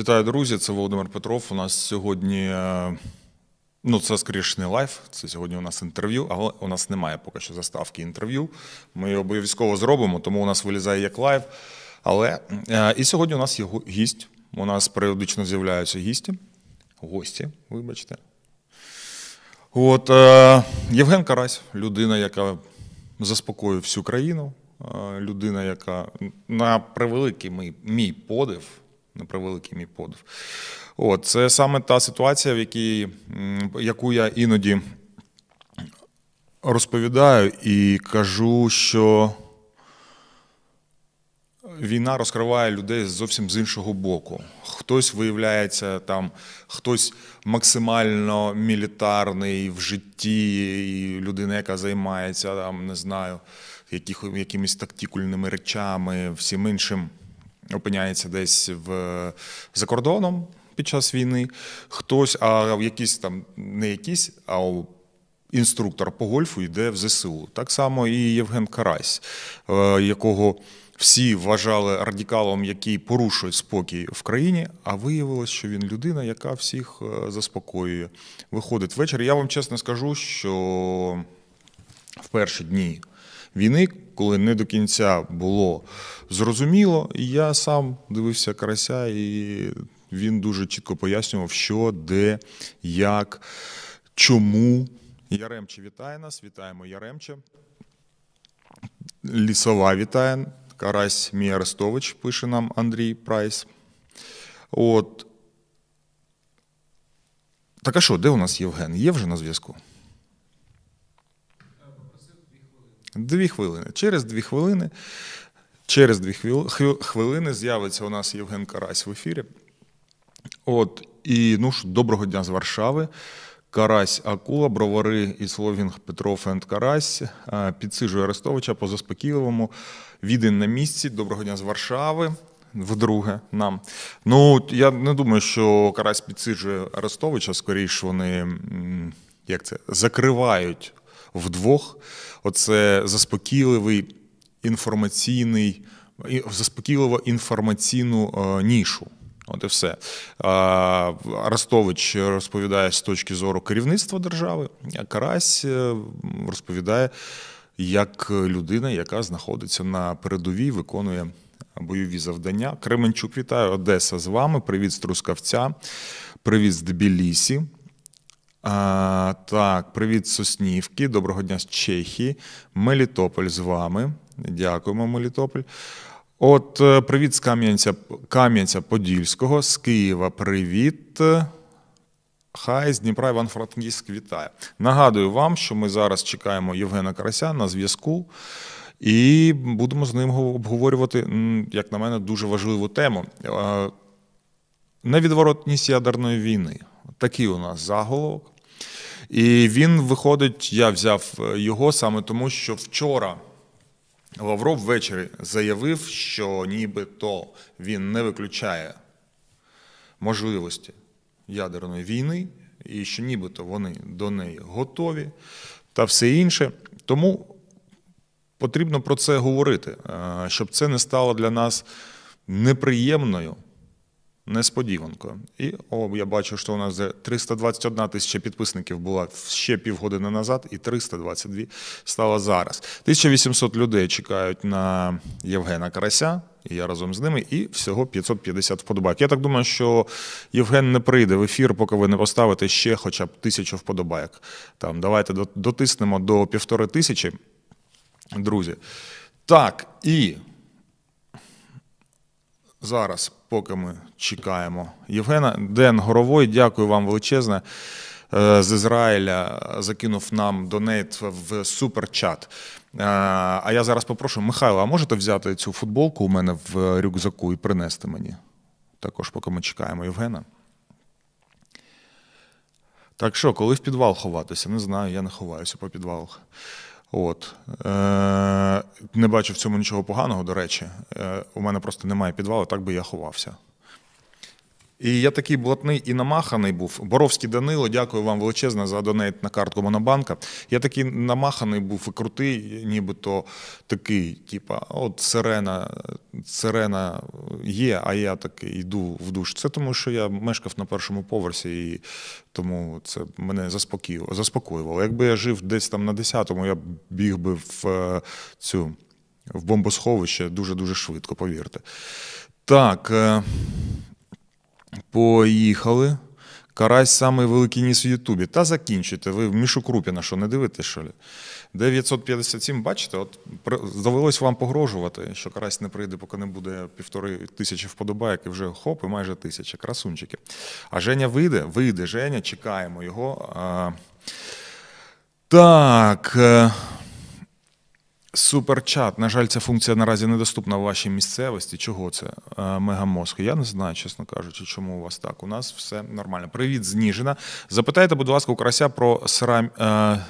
Вітаю, друзі! Це Володимир Петров. У нас сьогодні, е, ну це скоріше не live, це сьогодні у нас інтерв'ю, але у нас немає поки що заставки інтерв'ю. Ми обов'язково зробимо, тому у нас вилізає як live. Але е, і сьогодні у нас є гість. У нас періодично з'являються гісті. Гості, вибачте. От е, Євген Карась, людина, яка заспокоює всю країну, людина, яка на превеликий мій подив, на превеликий мій подив. От, це саме та ситуація, в якій, яку я іноді розповідаю і кажу, що війна розкриває людей зовсім з іншого боку. Хтось виявляється там, хтось максимально мілітарний в житті, і людина, яка займається там, не знаю, яких, якимись тактикульними речами, всім іншим опиняється десь в, за кордоном під час війни. Хтось, а якийсь там не якийсь, а інструктор по гольфу йде в ЗСУ. Так само і Євген Карась, е, якого всі вважали радикалом, який порушує спокій в країні, а виявилось, що він людина, яка всіх е, заспокоює. Виходить ввечері. Я вам чесно скажу, що в перші дні війни, коли не до кінця було зрозуміло, я сам дивився карася, і він дуже чітко пояснював, що, де, як, чому. Яремче вітає нас, вітаємо Яремче. Лісова вітає. Карась мій Арестович, пише нам Андрій Прайс. От. Так а що, де у нас Євген? Є вже на зв'язку? Дві хвилини. Через дві хвилини. Через дві хвил- хвил- хвилини з'явиться у нас Євген Карась в ефірі. От, і ну ж, доброго дня з Варшави. Карась Акула, бровари і Словінг Петров енд Карась. А, Підсиджує Арестовича по заспокійливому. Відень на місці. Доброго дня з Варшави. Вдруге нам. Ну, я не думаю, що Карась підсиджує Арестовича, скоріш вони як це, закривають вдвох. Оце заспокійливий інформаційний, заспокійливо інформаційну е, нішу. От і все. А, Арестович розповідає з точки зору керівництва держави, а Карась е, розповідає як людина, яка знаходиться на передовій, виконує бойові завдання. Кременчук вітаю, Одеса з вами. Привіт з Трускавця, привіт з Тбілісі. А, так, привіт Соснівки. Доброго дня з Чехії. Мелітополь з вами. Дякуємо, Мелітополь. От, е, привіт з Кам'янця, Кам'янця Подільського, з Києва. Привіт. Хай з Дніпра Іван Франківськ вітає. Нагадую вам, що ми зараз чекаємо Євгена Карася на зв'язку. І будемо з ним обговорювати, як на мене, дуже важливу тему. Е, Невідворотність ядерної війни. Такий у нас заголовок. І він виходить, я взяв е, його саме тому, що вчора Лавров ввечері заявив, що нібито він не виключає можливості ядерної війни, і що нібито вони до неї готові та все інше. Тому потрібно про це говорити, е, щоб це не стало для нас неприємною несподіванкою. І о, я бачу, що у нас вже 321 тисяча підписників була ще півгодини назад, і 322 стало зараз. 1800 людей чекають на Євгена Карася, і я разом з ними, і всього 550 вподобайок. Я так думаю, що Євген не прийде в ефір, поки ви не поставите ще хоча б тисячу вподобайок. Там давайте дотиснемо до півтори тисячі, друзі. Так, і Зараз, поки ми чекаємо Євгена, Ден Горовой, дякую вам величезне. Е, З Ізраїля закинув нам донейт в суперчат. Е, А я зараз попрошу, Михайло, а можете взяти цю футболку у мене в рюкзаку і принести мені? Також, поки ми чекаємо Євгена. Так що, коли в підвал ховатися? Не знаю, я не ховаюся по підвалах. От. Е, не бачу в цьому нічого поганого, до речі. Е, у мене просто немає підвалу, так би я ховався. І я такий блатний і намаханий був. Боровський Данило, дякую вам величезно за донейт на картку Монобанка. Я такий намаханий був і крутий, нібито такий, типа, от сирена, сирена є, а я таки йду в душ. Це тому, що я мешкав на першому поверсі, і тому це мене заспокоювало. Якби я жив десь там на 10-му, я біг би в е, цю в бомбосховище дуже-дуже швидко, повірте. Так. Е, Поїхали. Карась самий великий ніс в Ютубі. Та закінчуйте. Ви Мішу Крупіна, що не дивитесь, що ли? 957, бачите, от довелось вам погрожувати, що карась не прийде, поки не буде півтори тисячі вподобайок, і вже хоп, і майже тисяча. Красунчики. А Женя вийде? Вийде. Женя, чекаємо його. Так. Е, Суперчат. На жаль, ця функція наразі недоступна в вашій місцевості. Чого це? Мегамозку? Мегамозг. Я не знаю, чесно кажучи, чому у вас так. У нас все нормально. Привіт, Зніжина. Запитайте, будь ласка, у Карася про срам. Е,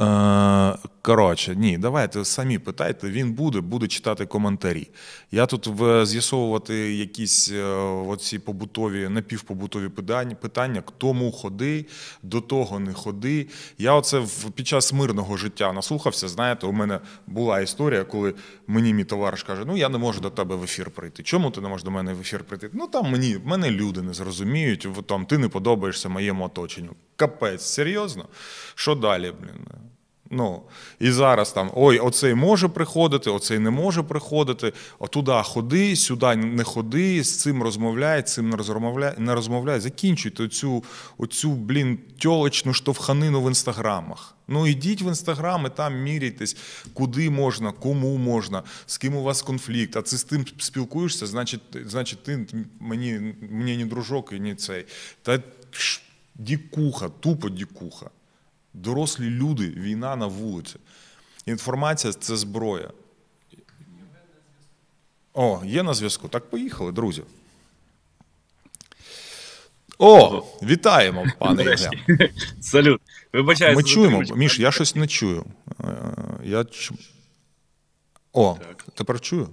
Е, Коротше, ні, давайте самі питайте. Він буде, буде читати коментарі. Я тут в- з'ясовувати якісь е, оці побутові, напівпобутові питання, питання, тому ходи, до того не ходи. Я оце під час мирного життя наслухався. Знаєте, у мене була історія, коли мені мій товариш каже: Ну я не можу до тебе в ефір прийти. Чому ти не можеш до мене в ефір прийти? Ну там мені мене люди не зрозуміють, там ти не подобаєшся моєму оточенню. Капець, серйозно? Що далі, блін? Ну, і зараз там ой, оцей може приходити, оцей не може приходити. Отуда ходи, сюди не ходи, з цим розмовляй, з цим не розмовляй, не розмовляй. Закінчуйте оцю, оцю блін, тьолочну штовханину в інстаграмах. Ну ідіть в інстаграм і там міряйтесь, куди можна, кому можна, з ким у вас конфлікт. А ти з тим спілкуєшся, значить, значить ти мені, мені не дружок і не цей. Та дікуха, тупо дікуха. Дорослі люди, війна на вулиці. Інформація це зброя. О, є на зв'язку. Так поїхали, друзі. О, вітаємо, пане Євген. Салют. Вибачаю. Ми чуємо. Міш, я щось не чую. Е, Я... чу- О, тепер чую.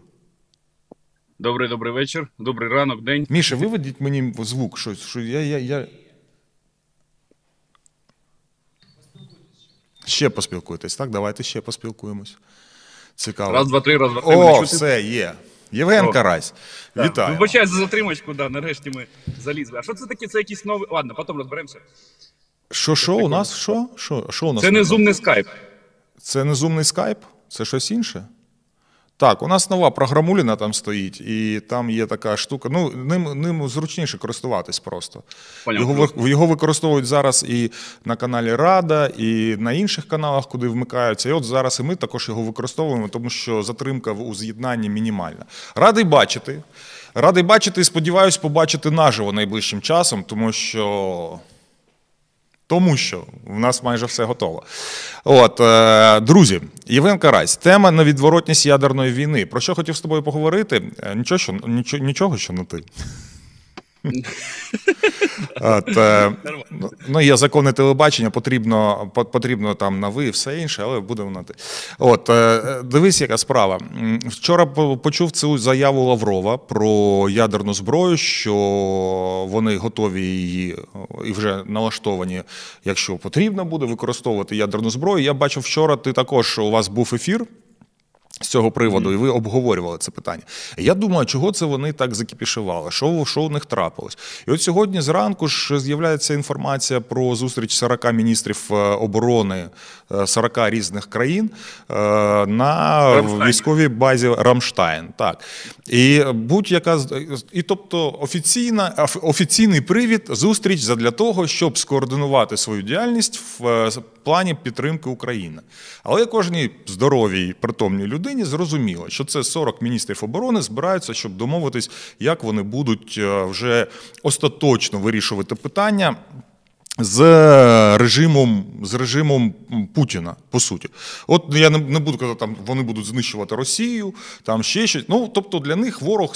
Добрий добрий вечір, добрий ранок, день. Міша, виведіть мені звук, щось, що я, я, я... Ще поспілкуйтесь, так? Давайте ще поспілкуємось. Цікаво. Раз, два, три, раз, два, три. О, все, є. Євген О. Карась. Да. Вітаю. Вибачаю за затримочку, да, нарешті ми залізли. А що це таке? Це якийсь новий. Ладно, потім розберемося. Що, що у нас? Що? Що, що у нас? Це не зумний скайп. не. Це не зумний скайп? Це щось інше? Так, у нас нова програмуліна там стоїть, і там є така штука. Ну, ним, ним зручніше користуватись просто. Його, його використовують зараз і на каналі Рада, і на інших каналах, куди вмикаються. І от зараз і ми також його використовуємо, тому що затримка у з'єднанні мінімальна. Радий бачити. Радий бачити і сподіваюся побачити наживо найближчим часом, тому що. Тому що в нас майже все готово. От, е, друзі, Євген Карась, тема невідворотність ядерної війни. Про що хотів з тобою поговорити? Е, Нічого, що, нічого, нічого що не ти. От, е, ну, ну, є закони телебачення, потрібно, потрібно там на ви і все інше, але будемо на ти. От, е, дивись, яка справа. Вчора почув цю заяву Лаврова про ядерну зброю, що вони готові її і вже налаштовані, якщо потрібно буде використовувати ядерну зброю. Я бачив вчора, ти також у вас був ефір з цього приводу, і ви обговорювали це питання. Я думаю, чого це вони так закіпішували? Що, що у них трапилось? І от сьогодні зранку ж з'являється інформація про зустріч 40 міністрів е, оборони е, 40 різних країн е, на Рамштайн. військовій базі Рамштайн. Так. І будь-яка і тобто офіційна, офіційний привід зустріч задля того, щоб скоординувати свою діяльність в е, плані підтримки України. Але кожній здоровій притомній людині зрозуміло, що це 40 міністрів оборони збираються, щоб домовитись, як вони будуть е, вже остаточно вирішувати питання. З режимом, з режимом Путіна, по суті. От я не, не буду казати, там вони будуть знищувати Росію, там ще щось. Ну, тобто для них ворог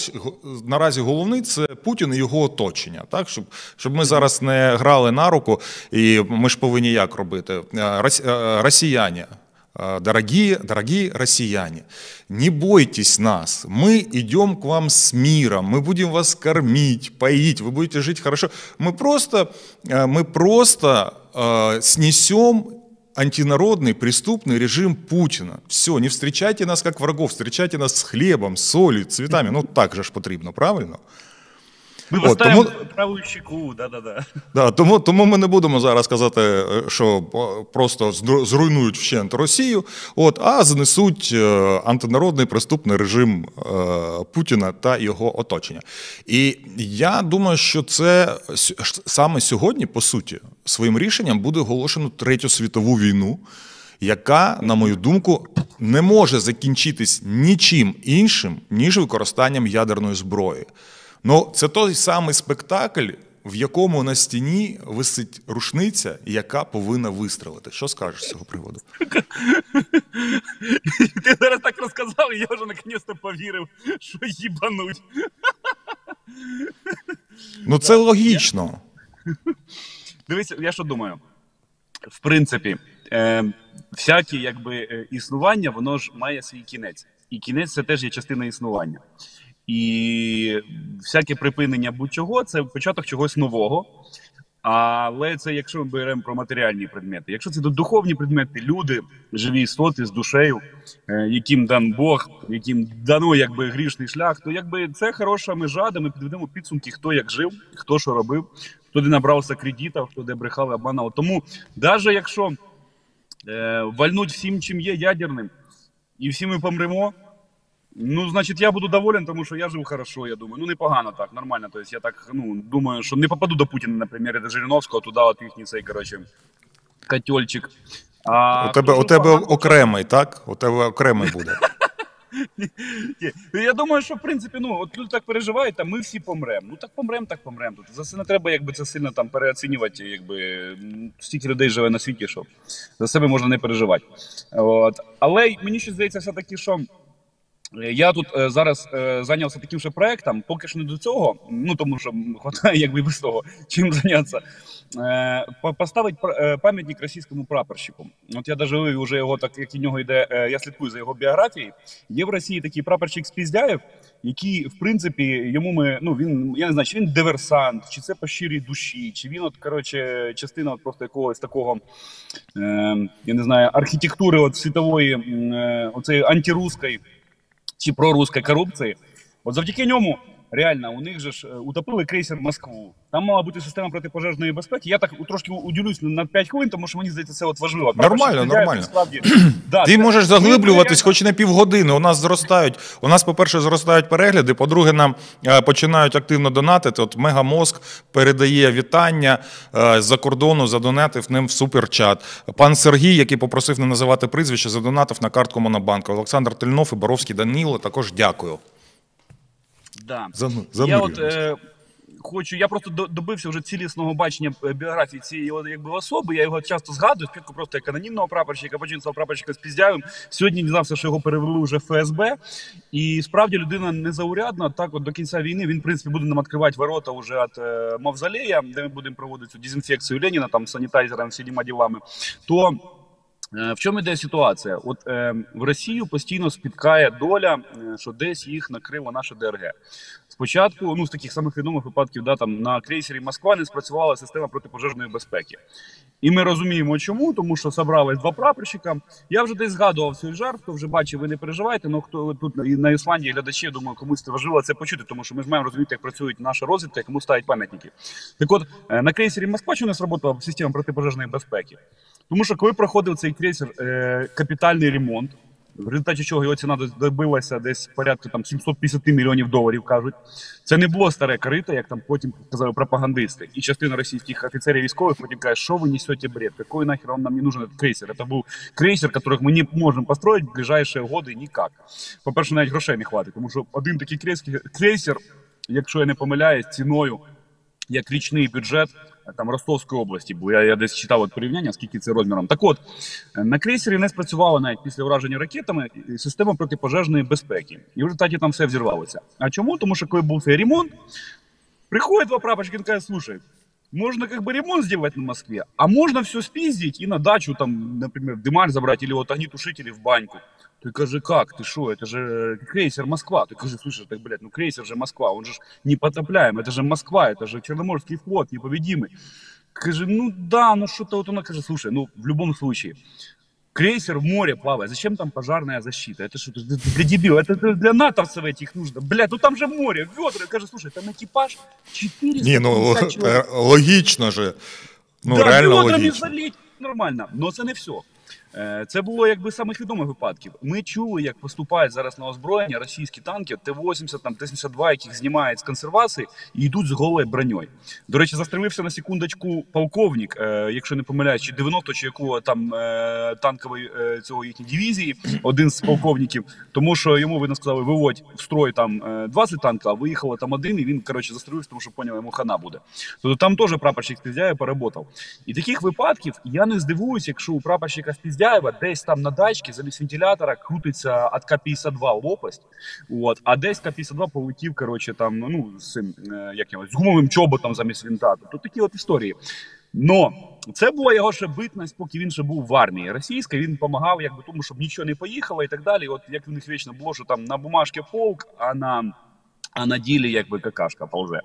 наразі головний це Путін і його оточення. Так? Щоб, щоб ми зараз не грали на руку, і ми ж повинні як робити? Е, е, Росіяни. Э, Дорогие, дорогие россияне, не бойтесь нас. Мы идем к вам с миром, мы будем вас кормить, поить, вы будете жить хорошо. Мы просто, э, мы просто э, снесем антинародный преступный режим Путина. Все, не встречайте нас как врагов, встречайте нас с хлебом, солью, цветами. Ну так же ж потрібно, правильно? Ми От, поставимо тому- праву щеку, да-да-да. Да, тому, тому ми не будемо зараз казати, що просто зру- зруйнують вщент Росію, от, а знесуть е, антинародний преступний режим е, Путіна та його оточення. І я думаю, що це саме сьогодні, по суті, своїм рішенням буде оголошено Третю світову війну, яка, на мою думку, не може закінчитись нічим іншим, ніж використанням ядерної зброї. Ну, це той самий спектакль, в якому на стіні висить рушниця, яка повинна вистрелити. Що скажеш з цього приводу? Ти зараз так розказав, і я вже наконець-то повірив, що їбануть. Ну, це логічно. Дивись, я що думаю. В принципі, е, всяке якби, е, існування, воно ж має свій кінець. І кінець це теж є частина існування. І всяке припинення будь-чого це початок чогось нового. Але це якщо ми беремо про матеріальні предмети. Якщо це духовні предмети, люди, живі істоти з душею, е, яким дан Бог, яким дано якби грішний шлях, то якби це хороша межа, де ми підведемо підсумки, хто як жив, хто що робив, хто де набрався кредитів, хто де брехав і обманав. Тому навіть якщо е, вальнуть всім, чим є ядерним, і всі ми помремо. Ну, значить, я буду доволен, тому що я жив хорошо, я думаю. Ну, непогано так, нормально. Тобто я так ну, думаю, що не попаду до Путіна, наприклад, до Жириновського, туди от їхній цей, коротше, котельчик. А У тебе, у тебе погано, окремий, так? У тебе окремий буде. Ну, Я думаю, що в принципі, ну от люди так переживають, а ми всі помремо. Ну так помремо, так помремо. Тут за це не треба, якби це сильно там переоцінювати. Якби стільки людей живе на світі, що за себе можна не переживати. От. Але мені ще здається, все таки, що. Е, Я тут е, зараз е, зайнявся таким ще проектом, поки що не до цього, ну тому що хватає якби без того, чим зайнятися. Е, поставить е, пам'ятник російському прапорщику. От я даже вивів уже його, так як і нього йде, е, я слідкую за його біографією. Є в Росії такий прапорщик Спіздяєв, який, в принципі, йому ми, ну він, я не знаю, чи він диверсант, чи це по щирій душі, чи він, от, коротше, частина от просто якогось такого, е, я не знаю, архітектури от світової, е, оцеї антируської чи проруської корупції. От завдяки ньому. Реально, у них же ж е, утопили крейсер Москву. Там мала бути система протипожежної безпеки. Я так трошки уділюсь на 5 хвилин, тому що мені здається, це от важливо. Нормально, Стріляє, нормально. Да, Ти це- можеш заглиблюватись реально- хоч на півгодини. У нас зростають. У нас, по-перше, зростають перегляди. По-друге, нам е, починають активно донатити. От Мегамозк передає вітання е, з-за кордону, задонатив ним в суперчат. Пан Сергій, який попросив не називати прізвище, задонатив на картку Монобанку. Олександр Тельнов і Боровський Даніло також дякую. Да. Зану- Я от е, хочу, я просто до- добився вже цілісного бачення е, біографії цієї якби особи. Я його часто згадую. Спочатку просто як анонімного прапорщика, потім став прапорщика з Піздявим. Сьогодні дізнався, що його перевели вже ФСБ. І справді людина незаурядна. Так, от до кінця війни він, в принципі, буде нам відкривати ворота вже від е, мавзолея, де ми будемо проводити цю дезінфекцію Леніна, там санітайзером, всіма ділами. То В чому йде ситуація? От е, в Росію постійно спіткає доля, е, що десь їх накрила наша ДРГ. Спочатку, ну з таких самих відомих випадків, да, там на крейсері Москва не спрацювала система протипожежної безпеки. І ми розуміємо, чому, тому що собрались два прапорщика. Я вже десь згадував цей жарт, хто вже бачив, ви не переживайте. Ну хто тут на Ісландії глядачі, я думаю, комусь це важливо це почути, тому що ми ж маємо розуміти, як працюють наша розвідка, кому ставить пам'ятники. Так от е, на крейсері Москва що не сработала система протипожежної безпеки? Тому що коли проходив цей крейсер е, капітальний ремонт, в результаті чого його ціна добилася десь порядку там 750 мільйонів доларів, кажуть. Це не було старе корито, як там потім казали пропагандисти. І частина російських офіцерів військових потім каже, що ви несете бред, який нахер он нам не нужен этот крейсер? Це був крейсер, який ми не можемо построїти в ближайші годи ніяк. По-перше, навіть грошей не хватить, тому що один такий крейсер, крейсер якщо я не помиляюсь, ціною як річний бюджет е, там Ростовської області, бо я, я десь читав от порівняння, скільки це розміром. Так от е, на крейсері не спрацювала навіть після враження ракетами система протипожежної безпеки, і в результаті там все взірвалося. А чому? Тому що коли був цей ремонт, приходить два прапорщика, він каже, слушай. Можно как бы ремонт сделать на Москве, а можно все спиздить и на дачу там, например, дымарь забрать или вот огнетушители в баньку. Той каже, как, ты что, это же крейсер Москва. Той каже, слушай, так, блядь, ну крейсер же Москва, он же непотопляем, это же Москва, это же Черноморский флот непобедимый. Каже, ну да, ну что-то вот она каже, слушай, ну в любом случае, крейсер в море плавает, зачем там пожарная защита? Это что, для дебил, это для натовцев этих нужно. Блядь, ну там же море, ведра. Каже, слушай, там экипаж 400 Ні, ну человек. логічно же. Ну, да, реально ведрами логічно. залить нормально, но це не все. Е, Це було якби самих відомих випадків. Ми чули, як поступають зараз на озброєння російські танки Т-80, там Т-72, яких знімають з консервації і йдуть з голою броньою. До речі, застрілився на секундочку полковник, е, якщо не помиляюсь, чи 90 чи якого там е, танкової цього їхньої дивізії, один з полковників, тому що йому видно сказали, виводь в строй там е, 20 танків, а виїхало там один, і він коротше застрілився, тому що поняв, йому хана буде. Тобто там теж прапорщик Спіздяєв поработав. І таких випадків я не здивуюсь, якщо у прапорщика Спіздяєва десь там на дачці замість вентилятора крутиться от К-52 лопасть, от, а десь К-52 полетів, коротше, там, ну, з цим, е, як його, з гумовим чоботом замість вінта. Тобто такі от історії. Но це була його ще битність, поки він ще був в армії російській. Він допомагав, якби тому, щоб нічого не поїхало і так далі. От як в них вічно було, що там на бумажці полк, а на, а на ділі якби какашка повзе.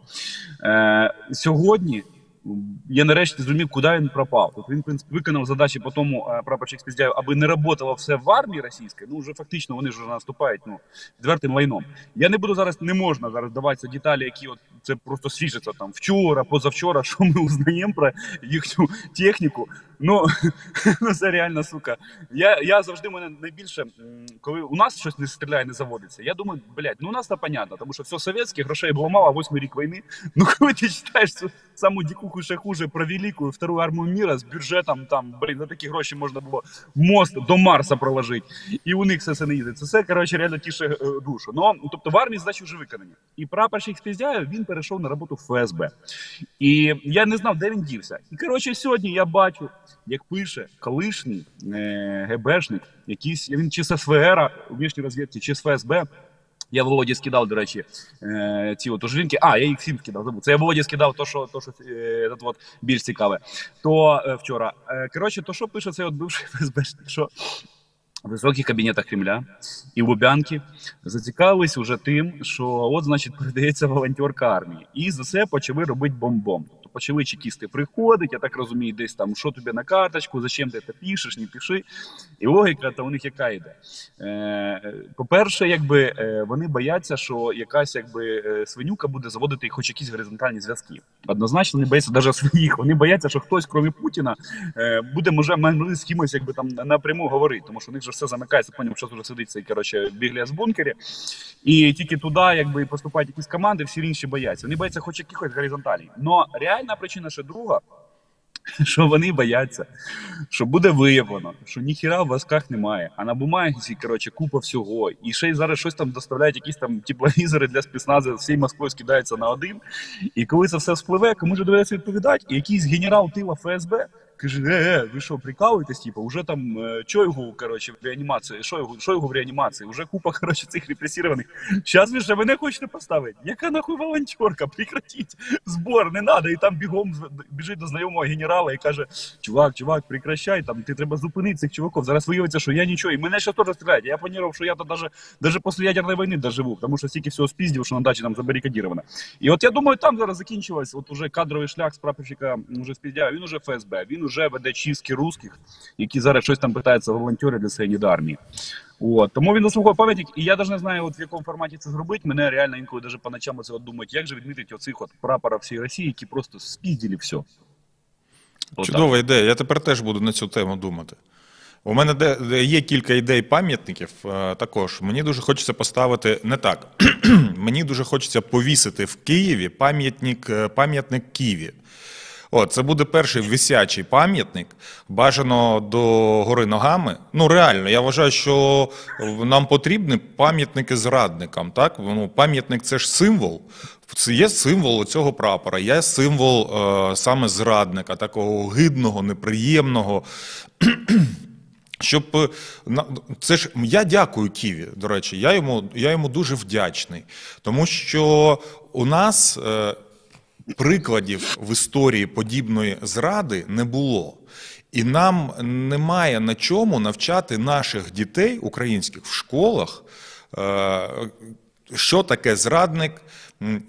Е, сьогодні я нарешті зрозумів, куди він пропав. Тобто він в принципі виконав задачі по тому е, прапорщик Спіздяєв, аби не працювало все в армії російській. Ну вже фактично вони ж наступають ну відвертим лайном. Я не буду зараз, не можна зараз даватися деталі, які от це просто свіжиться там вчора, позавчора, що ми узнаємо про їхню техніку. Ну, ну це реально сука. Я, я завжди мене найбільше, коли у нас щось не стріляє, не заводиться. Я думаю, блядь, ну у нас це понятно, тому що все совєтське, грошей було мало, восьмий рік війни. Ну коли ти читаєш цю саму дікуху ще хуже про велику вторую армію міра з бюджетом, там, блін, за такі гроші можна було мост до Марса проложити. І у них все це не їздить. Це все, коротше, реально тіше е, душу. Ну, тобто в армії задачі вже виконані. І прапорщик Спіздяєв, він перейшов на роботу в ФСБ. І я не знав, де він дівся. І коротше, сьогодні я бачу, як пише колишній е, ГБшник, якийсь він чи з СВР, у розвідці, чи з ФСБ. Я Володі скидав, до речі, е, ці от ужинки. А, я їх всім скидав, забув. Це я Володі скидав, то, що, то, що е, от, більш цікаве. То е, вчора. Е, коротше, то що пише цей от бивший ФСБшник, що в високих кабінетах Кремля і Лубянки зацікавились уже тим, що от, значить, передається волонтерка армії. І за це почали робити бомбом. Почали чекісти приходити, я так розумію, десь там, що тобі на карточку, зачем ти це пишеш, не пиши. І логіка то у них яка йде. Е, по-перше, якби е, вони бояться, що якась якби е, свинюка буде заводити хоч якісь горизонтальні зв'язки. Однозначно, не бояться навіть своїх. Вони бояться, що хтось, крім Путіна, буде може з кимось якби там напряму говорити, тому що у них же все замикається. Поняв, що вже сидить цей коротше бігліас в бункері, і тільки туди, якби поступають якісь команди, всі інші бояться. Вони бояться хоч якихось горизонталій. Но реальна причина ще друга. Що вони бояться, що буде виявлено, що ніхіра в вазках немає, а на бумазі, коротше, купа всього. І ще й зараз щось там доставляють, якісь там тепловізори для спецназу, всій Москвою скидається на один. І коли це все спливе, кому ж доведеться відповідати, і якийсь генерал тила ФСБ каже: е, е, ви що, прикалуєтесь? Типу, уже там е, Чойгу, коротше, в реанімації, Шойгу, Шойгу в реанімації, уже купа, коротше, цих репресірованих. Зараз ви ще мене хочете поставити? Яка нахуй волонтерка? Прекратіть збор, не треба. І там бігом біжить до знайомого генерала і каже: чувак, чувак, прекращай, там ти треба зупинити цих чуваків. Зараз виявиться, що я нічого, і мене ще теж стріляють. Я планував, що я то даже, даже після ядерної війни доживу, тому що стільки всього спіздів, що на дачі там забарикадіровано. І от я думаю, там зараз закінчилось от уже кадровий шлях з прапорщика вже спіздяв. Він уже ФСБ, він уже веде чистки русських, які зараз щось там питаються волонтери для своєї армії. От тому він заслуговує пам'ятник, і я навіть не знаю, от в якому форматі це зробити. Мене реально інколи даже по ночам це думають, як же відмітити оцих от прапора всієї Росії, які просто спіздили все. Чудова ідея. Я тепер теж буду на цю тему думати. У мене де є кілька ідей пам'ятників е, також. Мені дуже хочеться поставити не так. Мені дуже хочеться повісити в Києві пам'ятник, е, пам'ятник Києві. О, це буде перший висячий пам'ятник, бажано до гори ногами. Ну реально, я вважаю, що нам потрібні пам'ятники зрадникам. Так, ну пам'ятник це ж символ. Це є символ цього прапора, є символ е, саме зрадника, такого гидного, неприємного. Щоб е, це ж я дякую Ківі. До речі, я йому я йому дуже вдячний, тому що у нас е, прикладів в історії подібної зради не було. І нам немає на чому навчати наших дітей українських в школах. е, що таке зрадник,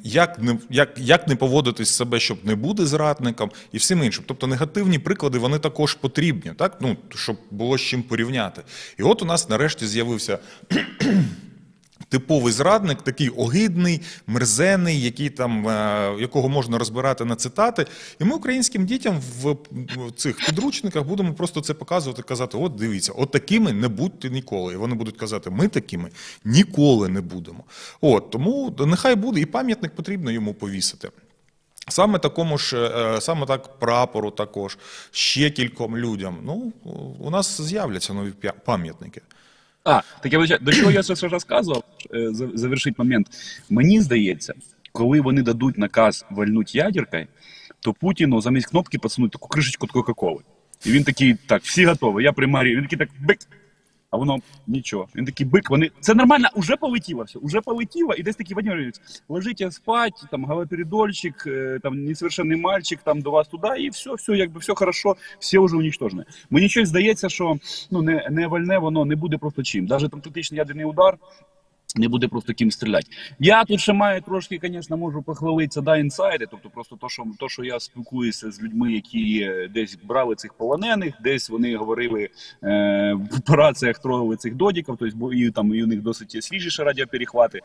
як не, як, як не поводитись себе, щоб не бути зрадником, і всім іншим. Тобто негативні приклади вони також потрібні, так? Ну, щоб було з чим порівняти. І от у нас нарешті з'явився типовий зрадник, такий огидний, мерзений, який там, е, якого можна розбирати на цитати. І ми українським дітям в цих підручниках будемо просто це показувати, казати: от дивіться, от такими не будьте ніколи. І вони будуть казати, ми такими ніколи не будемо. От тому нехай буде, і пам'ятник потрібно йому повісити. Саме такому ж, е, саме так прапору, також ще кільком людям. Ну, у нас з'являться нові пам'ятники. А, так я до чого я це все розказував, е, за- завершить момент. Мені здається, коли вони дадуть наказ вальнуть ядеркою, то Путіну замість кнопки пацануть таку кришечку Кока-Коли. І він такий, так, всі готові, я приймаю. Він такий так бик. Воно нічого. Він такий бик, вони. Це нормально, уже полетіло все, уже полетіло, і десь такий Вадим Владимирович, ложите спать, там галоперидольчик, е, там несовершенний мальчик, там до вас туди, і все, все, якби все хорошо, все вже унічтожене. Мені щось здається, що ну не, не вальне воно не буде просто чим. Навіть там тактичний ядерний удар. Не буде просто ким стріляти. Я тут ще маю трошки, звісно, можу похвалитися да, інсайди, тобто просто то, що то, що я спілкуюся з людьми, які десь брали цих полонених, десь вони говорили е, в операціях трогали цих додіків, тобто і там і у них досить свіжіші радіоперехвати.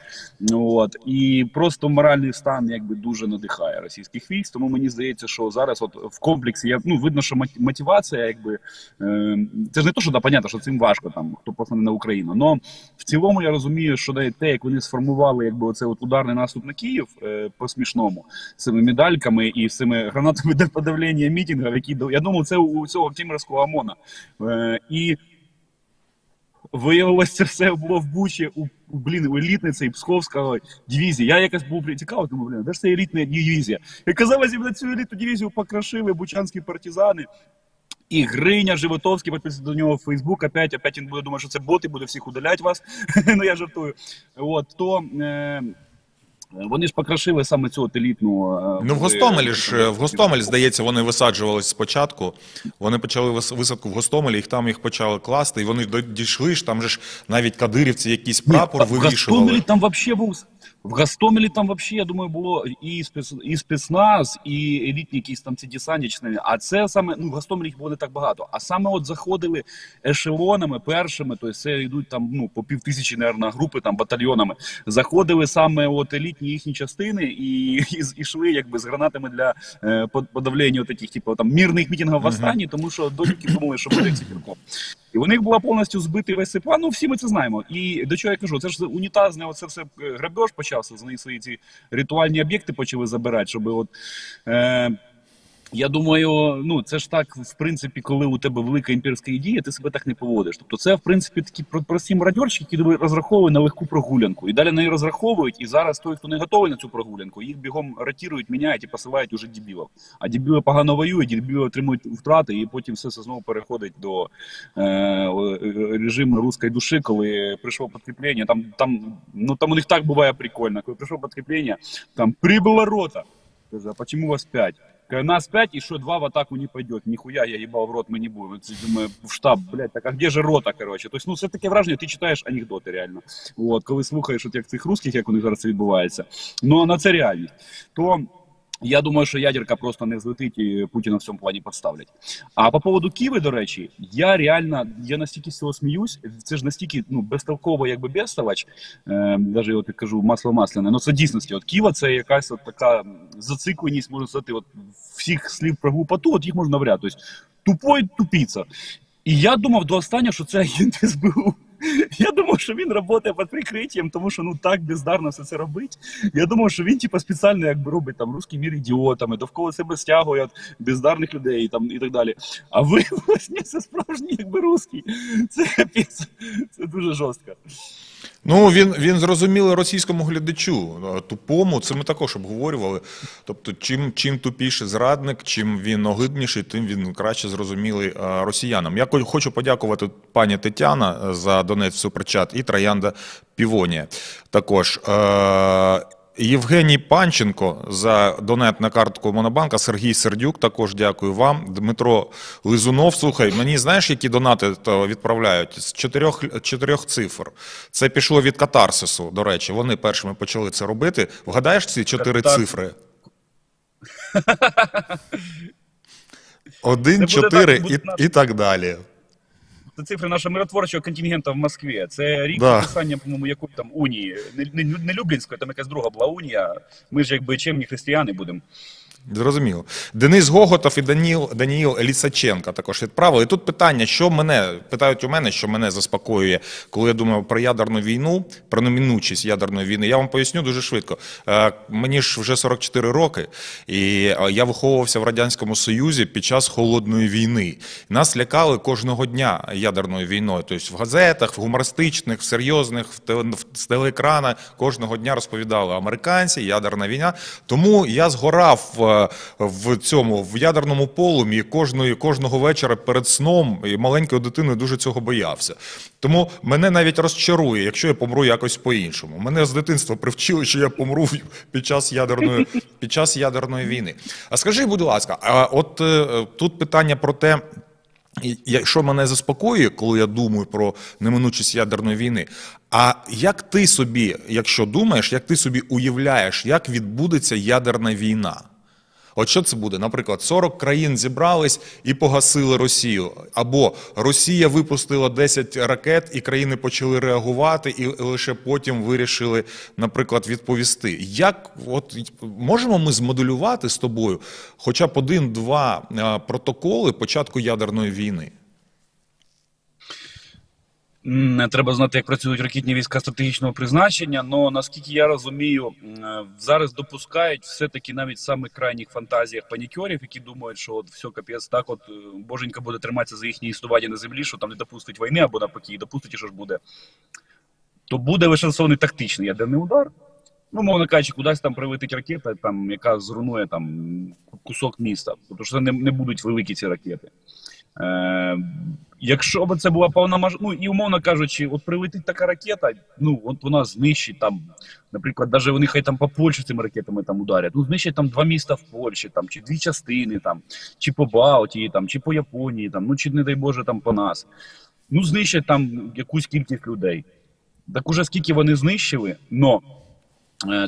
От і просто моральний стан якби дуже надихає російських військ. Тому мені здається, що зараз, от в комплексі, я ну видно, що мот- мотивація, якби е, це ж не то, що да, понятно, що цим важко там, хто посланий на Україну. Но в цілому я розумію, що навіть те, як вони сформували якби оце от ударний наступ на Київ е, по смішному з цими медальками і з цими гранатами для подавлення мітингів, які я думав, це у цього Тімерського ОМОНа. Е, і Виявилося, це все було в Бучі у блін, у елітної цієї Псковської дивізії. Я якось був цікавий, думаю, блін, де ж це елітна дивізія? І оказалось, на цю елітну дивізію покрашили бучанські партизани. І Гриня Животовський підписується до нього в Фейсбук. Опять, опять він буде думати, що це боти, буде всіх удаляти вас. ну я жартую. От то е, вони ж покрашили саме цю от елітну. е, Ну, в Гостомелі ж е, в Гостомель, здається, вони висаджувались спочатку. Вони почали висадку в Гостомелі, їх там їх почали класти, і вони дійшли ж. Там же ж навіть кадирівці якийсь прапор Ні, в Гостомелі там вообще був. В Гостомелі там вообще, я думаю, було і, спец, і спецназ, і елітні якісь там ці десантні. А це саме, ну, в Гостомелі їх було не так багато. А саме от заходили ешелонами першими, тобто це йдуть там, ну, по пів тисячі, наверное, групи, там, батальйонами. Заходили саме от елітні їхні частини і, і, йшли якби з гранатами для е, под- подавлення от таких, типу, там, мирних мітингів в Астані, тому що доньки думали, що буде ціпірком. І у них була повністю збитий весь цей план. Ну всі ми це знаємо. І до чого я кажу, це ж унітазне, оце все е, грабеж почався. З них свої ці ритуальні об'єкти почали забирати, щоб от. Е, я думаю, ну це ж так, в принципі, коли у тебе велика імперська ідея, ти себе так не поводиш. Тобто, це в принципі такі про- прості мародьорщики, які розраховують на легку прогулянку. І далі на неї розраховують. І зараз той, хто не готовий на цю прогулянку, їх бігом ротірують, міняють і посилають уже дебілів. А дебіли погано воюють, дебіли отримують втрати, і потім все це знову переходить до е, е, режиму руської душі, коли прийшло підкріплення. Там там ну там у них так буває прикольно. Коли прийшло підкріплення, там прибула рота. Каже, а почему вас пять? Нас пять, и что два в атаку не пойдет. Нихуя, я ебал в рот, мы не будем. Це, Думаю, в штаб, блядь, так а где же рота, короче? Тобто, ну, все таке враження, ти читаєш анекдоти реально. От, коли слухаєш от як цих русських, як у них зараз відбувається. Ну, на це реальність. То я думаю, що ядерка просто не взлетить і Путіна в цьому плані підставлять. А по поводу Киви, до речі, я реально я настільки з цього сміюсь. Це ж настільки ну безтолково, якби безставач, е, навіть я кажу масло масляне. Ну це дійсності. От Ківа це якась от така зацикленість, можна сказати, от всіх слів про глупоту, от їх можна навряд. Тобто тупой тупіця. І я думав до останнього, що це агент СБУ. Я думав, що він працює під прикриттям, тому що ну так бездарно все це робить. Я думав, що він типу, спеціально якби робить там русський мір ідіотами, довкола себе стягує бездарних людей там і так далі. А виявилось, ні, це справжній якби русський. Це капець, це дуже жорстко. Ну, він, він зрозумілий російському глядачу, е, тупому, це ми також обговорювали. Тобто, чим, чим тупіший зрадник, чим він огидніший, тим він краще зрозумілий е, росіянам. Я хочу подякувати пані Тетяна е, за донець суперчат і Троянда Півонія також. Євгеній Панченко за донет на картку Монобанка, Сергій Сердюк, також дякую вам. Дмитро Лизунов. Слухай, мені знаєш, які донати відправляють? З чотирьох, чотирьох цифр. Це пішло від катарсису, до речі. Вони першими почали це робити. Вгадаєш ці чотири Катарсис. цифри? Один, чотири і, і так далі. Це цифри нашого миротворчого контингента в Москві. Це рік Да. підписання, по-моєму, якої там унії. Не, не, не Люблінської, там якась друга була унія. Ми ж якби чемні християни будемо. Зрозуміло. Денис Гоготов і Даніл, Даніїл Лісаченка також відправили. І тут питання, що мене питають у мене, що мене заспокоює, коли я думаю про ядерну війну, про неминучість ядерної війни. Я вам поясню дуже швидко. Е, Мені ж вже 44 роки, і е, я виховувався в радянському союзі під час холодної війни. Нас лякали кожного дня ядерною війною. Тобто в газетах, в гумористичних, в серйозних, в теле- телеекрана кожного дня розповідали американці, ядерна війна. Тому я згорав в, в цьому в ядерному полум'ї кожної кожного вечора перед сном і маленькою дитиною дуже цього боявся. Тому мене навіть розчарує, якщо я помру якось по-іншому. Мене з дитинства привчили, що я помру під час ядерної під час ядерної війни. А скажи, будь ласка, а от е, тут питання про те. Що мене заспокоює, коли я думаю про неминучість ядерної війни. А як ти собі, якщо думаєш, як ти собі уявляєш, як відбудеться ядерна війна? От що це буде? Наприклад, 40 країн зібрались і погасили Росію. Або Росія випустила 10 ракет, і країни почали реагувати, і лише потім вирішили, наприклад, відповісти. Як от можемо ми змоделювати з тобою хоча б один-два е, протоколи початку ядерної війни? Треба знати, як працюють ракетні війська стратегічного призначення. але наскільки я розумію, зараз допускають все-таки навіть в самих крайніх фантазіях панікерів, які думають, що от все капець, так от е, боженька буде триматися за їхні існування на землі, що там не допустить війни або навпаки, допустить, і що ж буде. То буде лише застосований тактичний ядерний удар. Ну, мовно кажучи, кудись там прилетить ракета, там, яка зруйнує там кусок міста. Тобто що це не, не будуть великі ці ракети. Е, якщо б це була повномаж... ну і умовно кажучи, от прилетить така ракета, ну от вона знищить там, наприклад, навіть вони хай там по Польщі цими ракетами там ударять, ну знищить там два міста в Польщі, там чи дві частини, там, чи по Балтії, там, чи по Японії, там, ну чи не дай Боже там по нас. Ну, знищать там якусь кількість людей. Так уже скільки вони знищили, но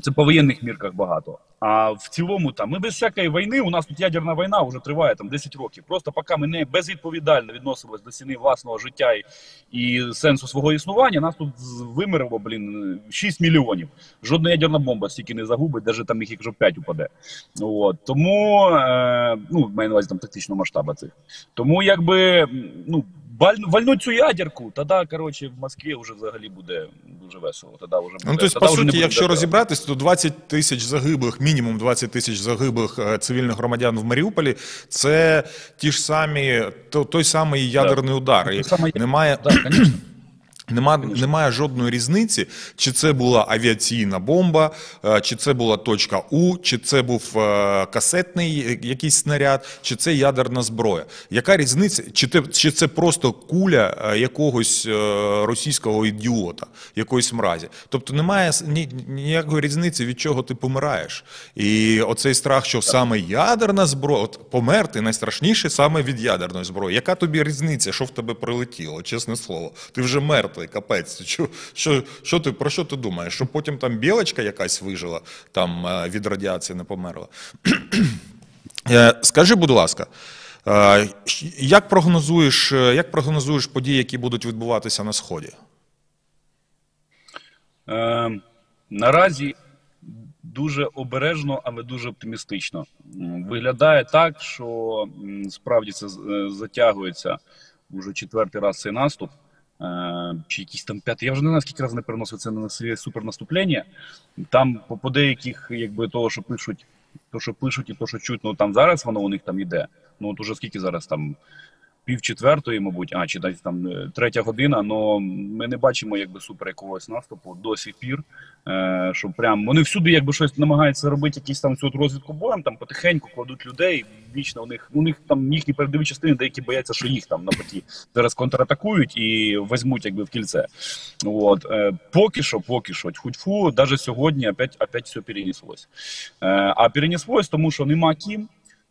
це по воєнних мірках багато. А в цілому, там ми без всякої війни, у нас тут ядерна війна вже триває там 10 років. Просто поки ми не безвідповідально відносились до ціни власного життя і, і сенсу свого існування, нас тут вимерло, блін, 6 мільйонів. Жодна ядерна бомба стільки не загубить, навіть там їх якщо 5 упаде. От. Тому, е, ну, маю на увазі там тактичного масштабу цих. Тому якби, ну, вальнуть цю ядерку, тоді, коротше, в Москві вже взагалі буде дуже весело. Тоді вже буде. Ну, тобто, по суті, якщо розібратися, розібратись, то 20 тисяч загиблих, мінімум 20 тисяч загиблих е, цивільних громадян в Маріуполі це ті ж самі, то- той самий ядерний удар. Немає, Так, звісно. Нема, немає жодної різниці, чи це була авіаційна бомба, е, чи це була точка У, чи це був е, касетний якийсь снаряд, чи це ядерна зброя. Яка різниця? Чи, те, чи це просто куля е, якогось російського ідіота, якоїсь мразі? Тобто немає ніякої різниці, від чого ти помираєш. І оцей страх, що саме ядерна зброя, от померти найстрашніше саме від ядерної зброї. Яка тобі різниця, що в тебе прилетіло, чесне слово? Ти вже мертвий, капець. Що, що, що ти, про що ти думаєш? Що потім там білочка якась вижила, там е, від радіації не померла? Е, Скажи, будь ласка, е, як прогнозуєш, як прогнозуєш події, які будуть відбуватися на Сході? Е, наразі дуже обережно, але дуже оптимістично. Виглядає так, що справді це затягується вже четвертий раз цей наступ. Е, чи якийсь там п'ятий. Я вже не знаю, скільки разів не переносив це на своє супернаступлення. Там по, по деяких, якби того, що пишуть, то, що пишуть, і то, що чуть, ну там зараз воно у них там іде. Ну от уже скільки зараз там пів четвертої, мабуть, а чи десь там е, третя година. але ми не бачимо якби супер якогось наступу до сих пір. Е, що прям вони всюди, якби щось намагаються робити, якісь там цю розвідку боєм, там потихеньку кладуть людей. Вічно у них у них там їхні передові частини, деякі бояться, що їх там на поті зараз контратакують і візьмуть якби в кільце. От е, поки що, поки що, тьфу-тьфу, навіть сьогодні опять, опять все перенеслось. Е, а перенеслось, тому що нема ким,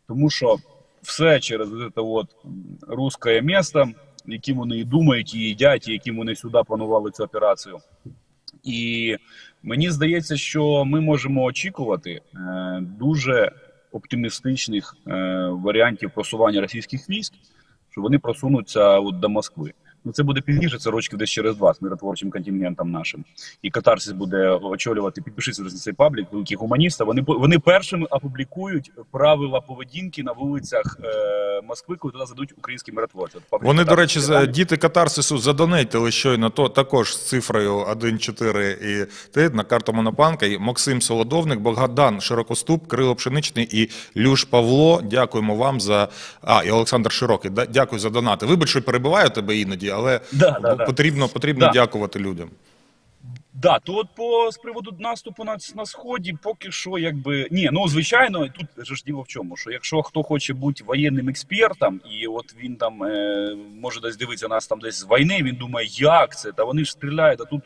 тому що все через це от русське місто, яким вони і думають, і їдять, і яким вони сюди планували цю операцію. І мені здається, що ми можемо очікувати е, дуже оптимістичних е, варіантів просування російських військ, що вони просунуться от до Москви. Ну це буде пізніше, це рочків десь через два з миротворчим контингентом нашим. І катарсис буде очолювати, підпишіться на цей паблік, великі гуманісти. Вони вони першими опублікують правила поведінки на вулицях е, Москви, коли туди задуть українські миротворці. От Вони, до речі, за діти катарсису задонейтили щойно то також з цифрою 1,4 і ти на карту Монопанка. І Максим Солодовник, Богдан Широкоступ, Кирило Пшеничний і Люш Павло. Дякуємо вам за а і Олександр Широкий. Дякую за донати. Вибач, що перебиваю тебе іноді, але Да, да, потрібно потрібно Да. дякувати людям. Да, то от по з приводу наступу на, на сході, поки що, якби ні, ну звичайно, тут же ж діло в чому, що якщо хто хоче бути воєнним експертом, і от він там е, може десь дивитися нас там десь з війни, він думає, як це? Та вони ж стріляють, а тут.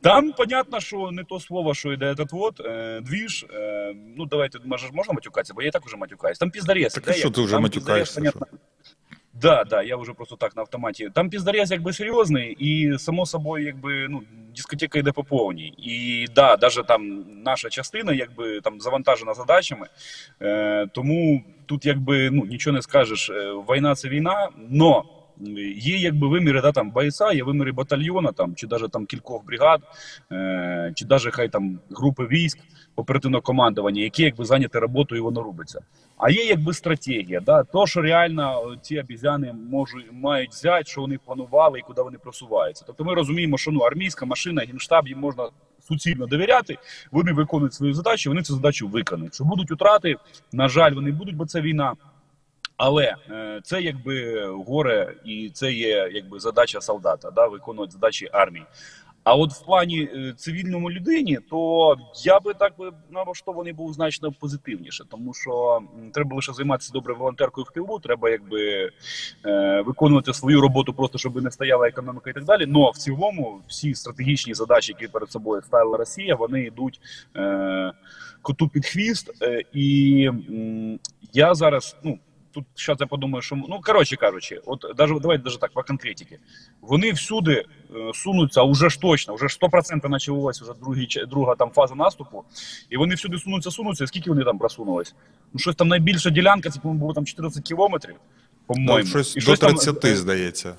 Там понятно, що не то слово, що йде этот вот, е, двіж. Е, ну давайте, може, можна матюкатися, бо я і так уже матюкаюсь. Там піздарез. Так іде, що якби, ти вже там матюкаєшся, понятно. Да, да, я вже просто так на автоматі. Там піздарез якби серйозний, і само собою, якби ну дискотека йде по повній. І да, навіть там наша частина, якби там завантажена задачами. Е, тому тут якби ну нічого не скажеш. Е, Війна це війна, но є якби виміри да, там бойця, є виміри батальйона, там чи навіть там кількох бригад, е, чи навіть хай там групи військ оперативного командування, які якби зайняті роботою, і воно робиться. А є якби стратегія, да, то що реально ці обізяни можуть мають взяти, що вони планували і куди вони просуваються. Тобто ми розуміємо, що ну армійська машина, генштаб їм можна суцільно довіряти. Вони виконують свою задачу, вони цю задачу виконують. Що будуть утрати, на жаль, вони будуть, бо це війна. Але е, це якби горе, і це є якби задача солдата, да, виконувати задачі армії. А от в плані е, цивільному людині, то я би так би налаштований був значно позитивніше, тому що треба лише займатися добре волонтеркою в тилу, треба якби е, виконувати свою роботу, просто щоб не стояла економіка і так далі. Но в цілому всі стратегічні задачі, які перед собою ставила Росія, вони йдуть коту під хвіст. І я зараз, ну. Тут зараз я подумаю, що ну коротше кажучи, от даже давайте даже так по конкретиці. Вони всюди е, сунуться, уже ж точно, вже ж 100% почалася вже другі, друга там фаза наступу, і вони всюди сунуться, сунуться. Скільки вони там просунулись? Ну щось там найбільша ділянка, це по-моєму було там 14 кілометрів. По-моєму, Ну, щось І до щось 30, там, здається.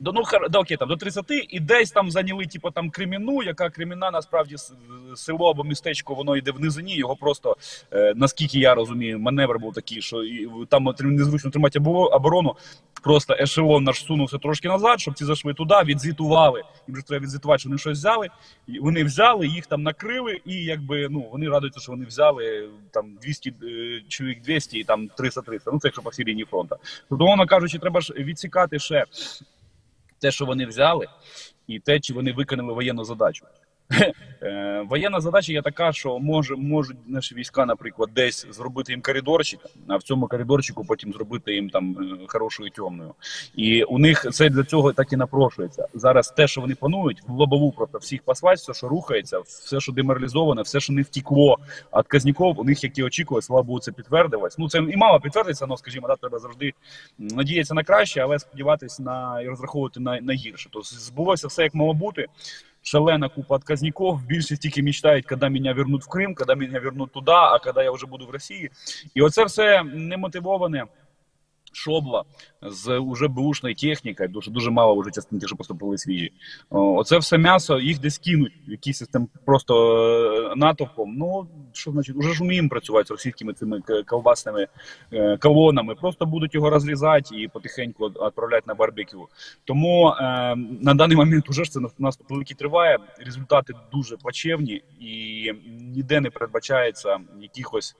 До, ну, да, окей, там, до 30, і десь там зайняли, типу, там Креміну, яка Креміна, насправді, село або містечко, воно йде в низині, його просто, е, наскільки я розумію, маневр був такий, що і, там незручно тримати оборону, просто ешелон наш сунувся трошки назад, щоб ці зайшли туди, відзвітували, їм вже треба відзвітувати, що вони щось взяли, і вони взяли, їх там накрили, і якби, ну, вони радуються, що вони взяли там 200 е, чоловік 200 і там 300-300, ну, це якщо по всій лінії фронту. Тобто, воно кажучи, треба ж відсікати ще те, що вони взяли, і те, чи вони виконали воєнну задачу. Е, Воєнна задача є така, що може, можуть наші війська, наприклад, десь зробити їм коридорчик, а в цьому коридорчику потім зробити їм там е, хорошою темною. І у них це для цього так і напрошується. Зараз те, що вони планують, в лобову просто всіх послать, все, що рухається, все, що деморалізоване, все, що не втікло від казніков, у них, як і очікували, слава Богу, це підтвердилось. Ну це і мало підтвердиться, але, скажімо, да, треба завжди надіятися на краще, але сподіватися на і розраховувати на, на гірше. Тобто збулося все як мало бути. Шалена купа отказников. Більше тільки мечтають, коли мене вернуть в Крим, коли мене вернуть туди, а коли я вже буду в Росії. І оце все немотивоване. Шобла з уже бушною технікою, дуже дуже мало вже частин, ті, що поступили свіжі. Оце все м'ясо, їх десь кинуть, якийсь там просто е, натовпом. Ну що значить, уже ж вміємо працювати з російськими цими колбасними е, колонами. Просто будуть його розрізати і потихеньку відправляти на барбекю. Тому е, на даний момент уже ж це наступ великий триває. Результати дуже плачевні і ніде не передбачається якихось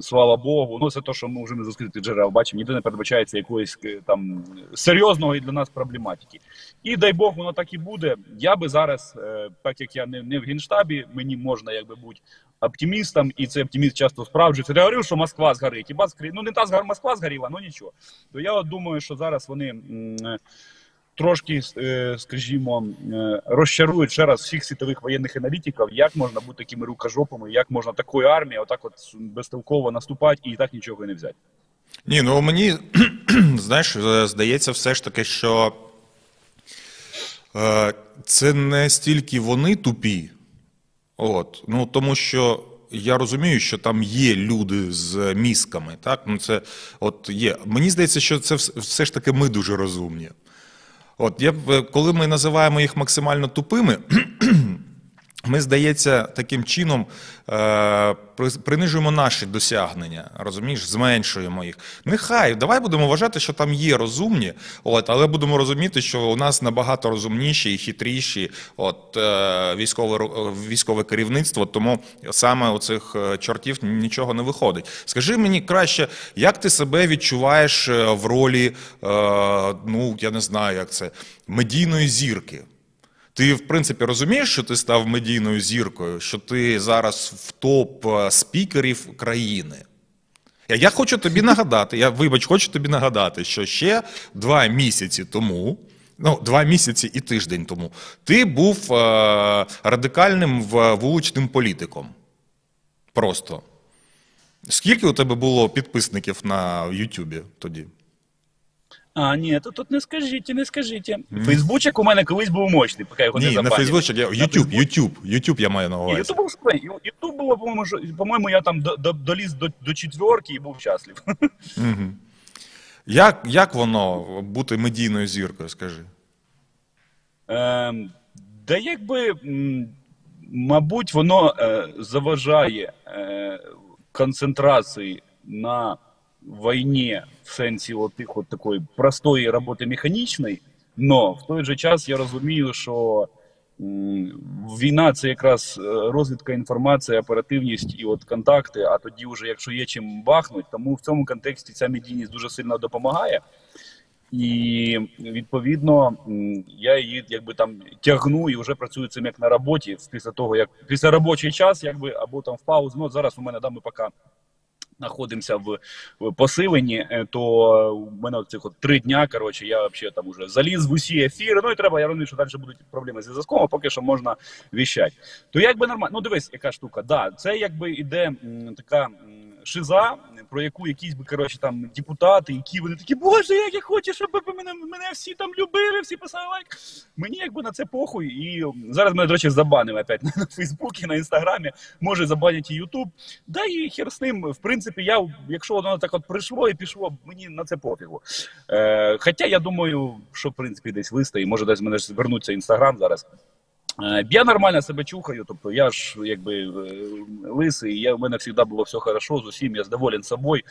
Слава Богу, ну це те, що ми вже не з джерел бачимо, ніде не передбачається якоїсь е, там серйозної для нас проблематики. І дай Бог, воно так і буде. Я би зараз, е, так як я не не в генштабі, мені можна якби бути оптимістом, і цей оптиміст часто справджується. Я говорив, що Москва згорить. І ну не та Москва згоріла, ну нічого. То я от думаю, що зараз вони трошки, е, скажімо, е, розчарують ще раз всіх світових воєнних аналітиків, як можна бути такими рукожопами, як можна такою армією, отак от безтолково наступати і так нічого і не взяти. Ні, ну мені знаєш, здається, все ж таки, що е, це не стільки вони тупі, от, ну тому що. Я розумію, що там є люди з мізками, так ну це от є. Мені здається, що це все ж таки ми дуже розумні. От я е, коли ми називаємо їх максимально тупими, ми, здається, таким чином е, принижуємо наші досягнення, розумієш, зменшуємо їх. Нехай давай будемо вважати, що там є розумні, от, але будемо розуміти, що у нас набагато розумніші і хитріші от, е, військове військове керівництво, тому саме у цих е, чортів нічого не виходить. Скажи мені краще, як ти себе відчуваєш в ролі, ну я не знаю, як це медійної зірки. Ти, в принципі, розумієш, що ти став медійною зіркою, що ти зараз в топ е, спікерів країни. Я хочу тобі нагадати, я вибач, хочу тобі нагадати, що ще два місяці тому, ну, два місяці і тиждень тому, ти був е, радикальним вуличним політиком. Просто. Скільки у тебе було підписників на Ютубі тоді? А, ні, то тут не скажіть, не скажіть. Фейсбучик у мене колись був мощний, поки його Ні, не. Фейсбучик, я Ютуб, Ютуб, Ютуб я маю на увазі. Ютуб був Ютуб було, по-моєму, по-моєму, я там до, до, доліз до, до четверки і був щаслив. Як, як воно бути медійною зіркою, скажи? Е, да якби, мабуть, воно е, заважає е, концентрації на війні в сенсі от тих от такої простої роботи механічної, но в той же час я розумію, що війна це якраз е, розвідка інформація, оперативність і от контакти. А тоді, вже якщо є чим бахнуть, тому в цьому контексті ця медійність дуже сильно допомагає. І відповідно я її якби там тягну і вже працюю цим як на роботі після того, як після робочий час, якби або там в паузу. Ну зараз у мене да, ми поки знаходимося в, в посиленні, е, то в мене цих от три дня. Коротше, я взагалі там уже заліз в усі ефіри. Ну і треба, я розумію, що далі будуть проблеми з зв'язком, а поки що можна віщати. То якби нормально, ну дивись, яка штука. Да, це якби іде така. Шиза, про яку якісь би коротше там депутати, які вони такі, боже, як я хочу, щоб мене мене всі там любили, всі писали лайк. Мені якби на це похуй. І зараз мене, до речі, забанили опять на Фейсбуці, на інстаграмі, може забанять і Ютуб. Да і хер з ним. В принципі, я, якщо воно так от прийшло і пішло, мені на це пофігу. Е, Хоча я думаю, що в принципі десь вистоїть, може десь мене звернуться інстаграм зараз. Е, я нормально себе чухаю, тобто я ж якби е, лисий, я, в мене завжди було все хорошо з усім, я задоволен собою,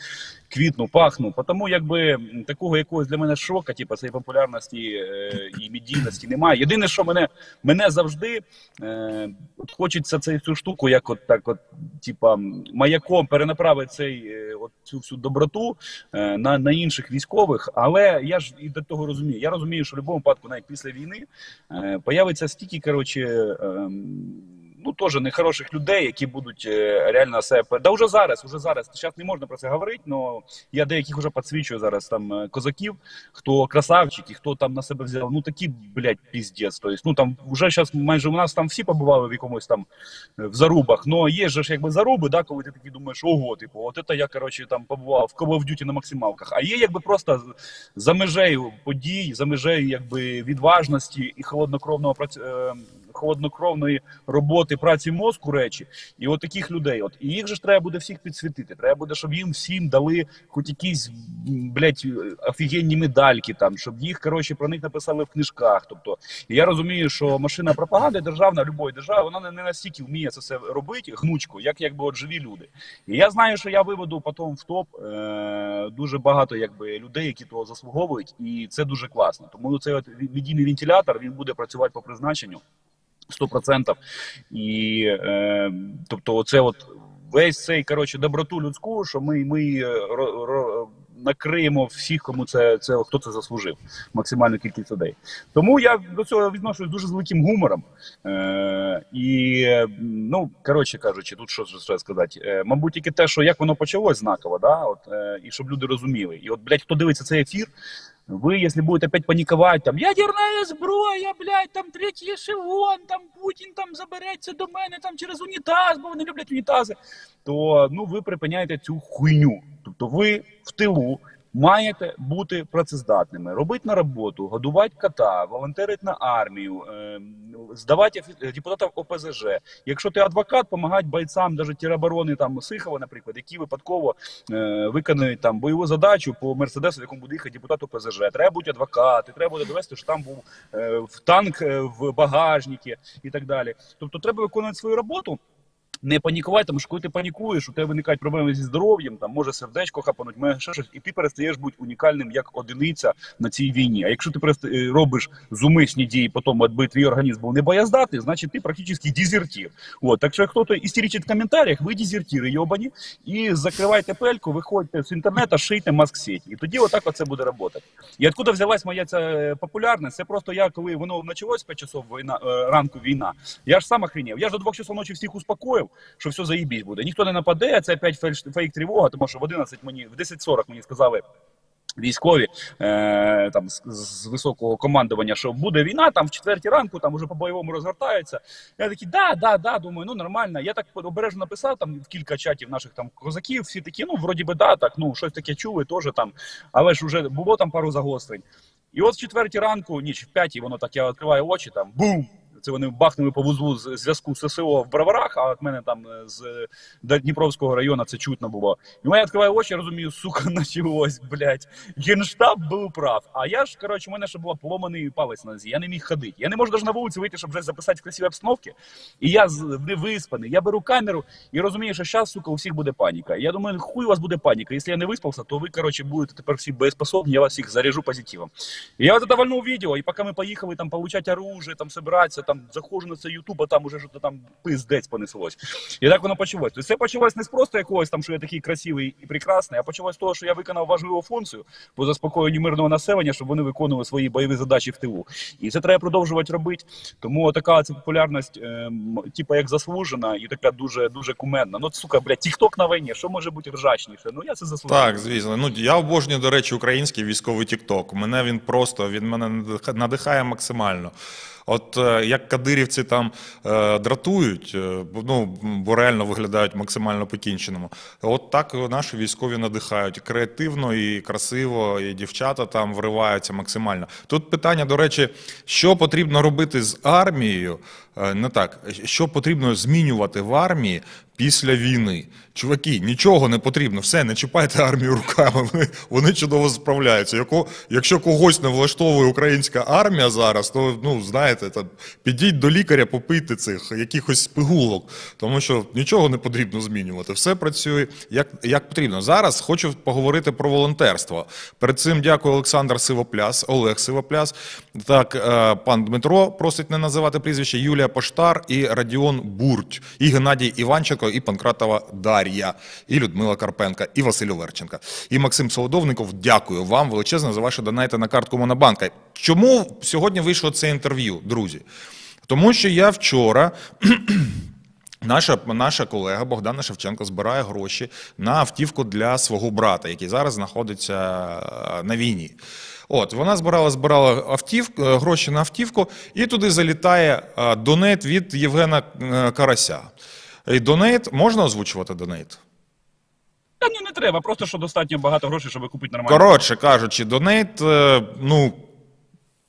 квітну, пахну. Тому якби такого якогось для мене шока, типу, цієї популярності е, і медійності немає. Єдине, що мене мене завжди е, хочеться цю штуку, як от так, от, типа, маяком перенаправити цей, е, от цю всю доброту е, на на інших військових. Але я ж і до того розумію. Я розумію, що в будь-якому випадку, навіть після війни, появиться стільки коротше ну теж нехороших людей, які будуть е, реально себе. Да вже зараз, вже зараз. Зараз не можна про це говорити, але я деяких вже підсвічую зараз там е, козаків, хто красавчики, хто там на себе взяв. Ну такі, блядь, піздець. Тобто, ну там вже зараз майже у нас там всі побували в якомусь там е, в зарубах. Ну є ж якби заруби, да, коли ти такий думаєш, ого, типу, от це я коротше там побував в Call of Duty на максималках. А є якби просто за межею подій, за межею якби відважності і холоднокровного праці холоднокровної роботи праці мозку речі, і от таких людей. От і їх же ж треба буде всіх підсвітити. Треба буде, щоб їм всім дали хоч якісь блядь, офігенні медальки, там щоб їх коротше про них написали в книжках. Тобто я розумію, що машина пропаганди державна любої держави, вона не настільки вміє це все робити, гнучко, як якби от живі люди. І я знаю, що я виведу потім в топ е- дуже багато якби людей, які того заслуговують, і це дуже класно. Тому цей от медійний вентилятор він буде працювати по призначенню. 100%. І е, тобто, оце от весь цей коротше доброту людську, що ми, ми е, ро, ро, накриємо всіх, кому це, це хто це заслужив, максимальну кількість людей. Тому я до цього відношусь дуже з великим гумором. Е, і е, ну коротше кажучи, тут що ж сказати. Е, мабуть, тільки те, що як воно почалось знаково, да, от е, і щоб люди розуміли. І от, блядь, хто дивиться цей ефір. Вы, если будет опять паниковать, там ядерна зброя, блядь, там третій ешелон, там Путін там забереться до мене там через унітаз, бо вони люблять унітази, то ну ви припиняєте цю хуйню. Тобто ви в тилу маєте бути працездатними, робити на роботу, годувати кота, волонтерити на армію, е, здавати депутатів ОПЗЖ. Якщо ти адвокат, допомагати бойцям, навіть тероборони там Сихова, наприклад, які випадково е, виконують там бойову задачу по мерседесу, в якому буде їхати депутат ОПЗЖ. Треба бути адвокати, треба буде довести, що там був е, в танк в багажнику і так далі. Тобто, треба виконувати свою роботу. Не панікувати, тому що коли ти панікуєш, у тебе виникають проблеми зі здоров'ям, там може сердечко хапануть, може ще щось, і ти перестаєш бути унікальним як одиниця на цій війні. А якщо ти просто е, робиш зумисні дії, потім аби твій організм був не боєздатний, значить ти практично дезертир. От так що хтось істеричить в коментарях, ви дезертири йобані, і закривайте пельку, виходьте з інтернету, шийте маск-сеті. І тоді отак оце буде працювати. І откуда взялась моя ця е, популярність? Це просто я, коли воно почалось 5 часов війна, е, ранку війна, я ж сам охренів. Я ж до 2 часов ночі всіх успокоїв, що все заїбісь буде. Ніхто не нападе, це опять фейк, тривога, тому що в 11 мені, в 10.40 мені сказали. Військові е, там з, високого командування, що буде війна, там в четвертій ранку, там уже по бойовому розгортаються. Я такий, да, да, да, думаю, ну нормально. Я так обережно написав там в кілька чатів наших там козаків. Всі такі, ну вроді би, да, так, ну щось таке чули, теж там, але ж вже було там пару загострень. І от в четвертій ранку, ніч в п'ятій, воно так я відкриваю очі, там бум! Це вони бахнули по вузлу зв'язку з ССО в Броварах, а от мене там е, з Дніпровського району це чутно було. І я відкриваю очі, розумію, сука, началось, блядь. Генштаб був прав. А я ж, коротше, у мене ще була поломаний палець на нозі. Я не міг ходити. Я не можу навіть на вулиці вийти, щоб вже записати красиві обстановки. І я не виспаний. Я беру камеру і розумію, що зараз, сука, у всіх буде паніка. Я думаю, хуй у вас буде паніка. Якщо я не виспався, то ви, коротше, будете тепер всі боєспособні, я вас всіх заряжу позитивом. І я вот это відео, і поки ми поїхали там получать оружие, там собиратися, там заходжу на це Ютуб, а там уже щось там пиздець понеслось. І так воно почалось. Тобто це почалось не з просто якогось там, що я такий красивий і прекрасний, а почалось з того, що я виконав важливу функцію по заспокоєнню мирного населення, щоб вони виконували свої бойові задачі в тилу. І це треба продовжувати робити. Тому така ця популярність, ем, типу, як заслужена, і така дуже дуже кумедна. Ну, сука, блядь, тікток на війні, що може бути ржачніше? Ну я це заслужив. Так, звісно. Ну я обожнюю, до речі, український військовий тікток. Мене він просто він мене надих- надихає максимально. От е, як кадирівці там е, дратують, е, ну бо реально виглядають максимально покінченому. От так наші військові надихають креативно і красиво, і дівчата там вриваються максимально. Тут питання, до речі, що потрібно робити з армією? Не так, що потрібно змінювати в армії після війни. Чуваки, нічого не потрібно, все, не чіпайте армію руками. Вони, вони чудово справляються. Яко, якщо когось не влаштовує українська армія зараз, то ну знаєте, там, підіть до лікаря, попийте цих якихось пигулок, тому що нічого не потрібно змінювати. Все працює як, як потрібно. Зараз хочу поговорити про волонтерство. Перед цим дякую Олександр Сивопляс, Олег Сивопляс. Так, е, пан Дмитро просить не називати прізвище Юлія Поштар і Радіон Бурть, і Геннадій Іванченко, і Панкратова Дар'я, і Людмила Карпенка, і Василь Оверченка. І Максим Солодовников. Дякую вам величезно за ваші донати на картку Монобанка. Чому сьогодні вийшло це інтерв'ю, друзі? Тому що я вчора. Наша, наша колега Богдана Шевченко збирає гроші на автівку для свого брата, який зараз знаходиться е, на війні. От вона збирала, збирала автівку, е, гроші на автівку, і туди залітає е, донейт від Євгена е, Карася. І донейт можна озвучувати донейт? Та ні, не треба, просто що достатньо багато грошей, щоб купити нормально. Коротше кажучи, донейт, ну.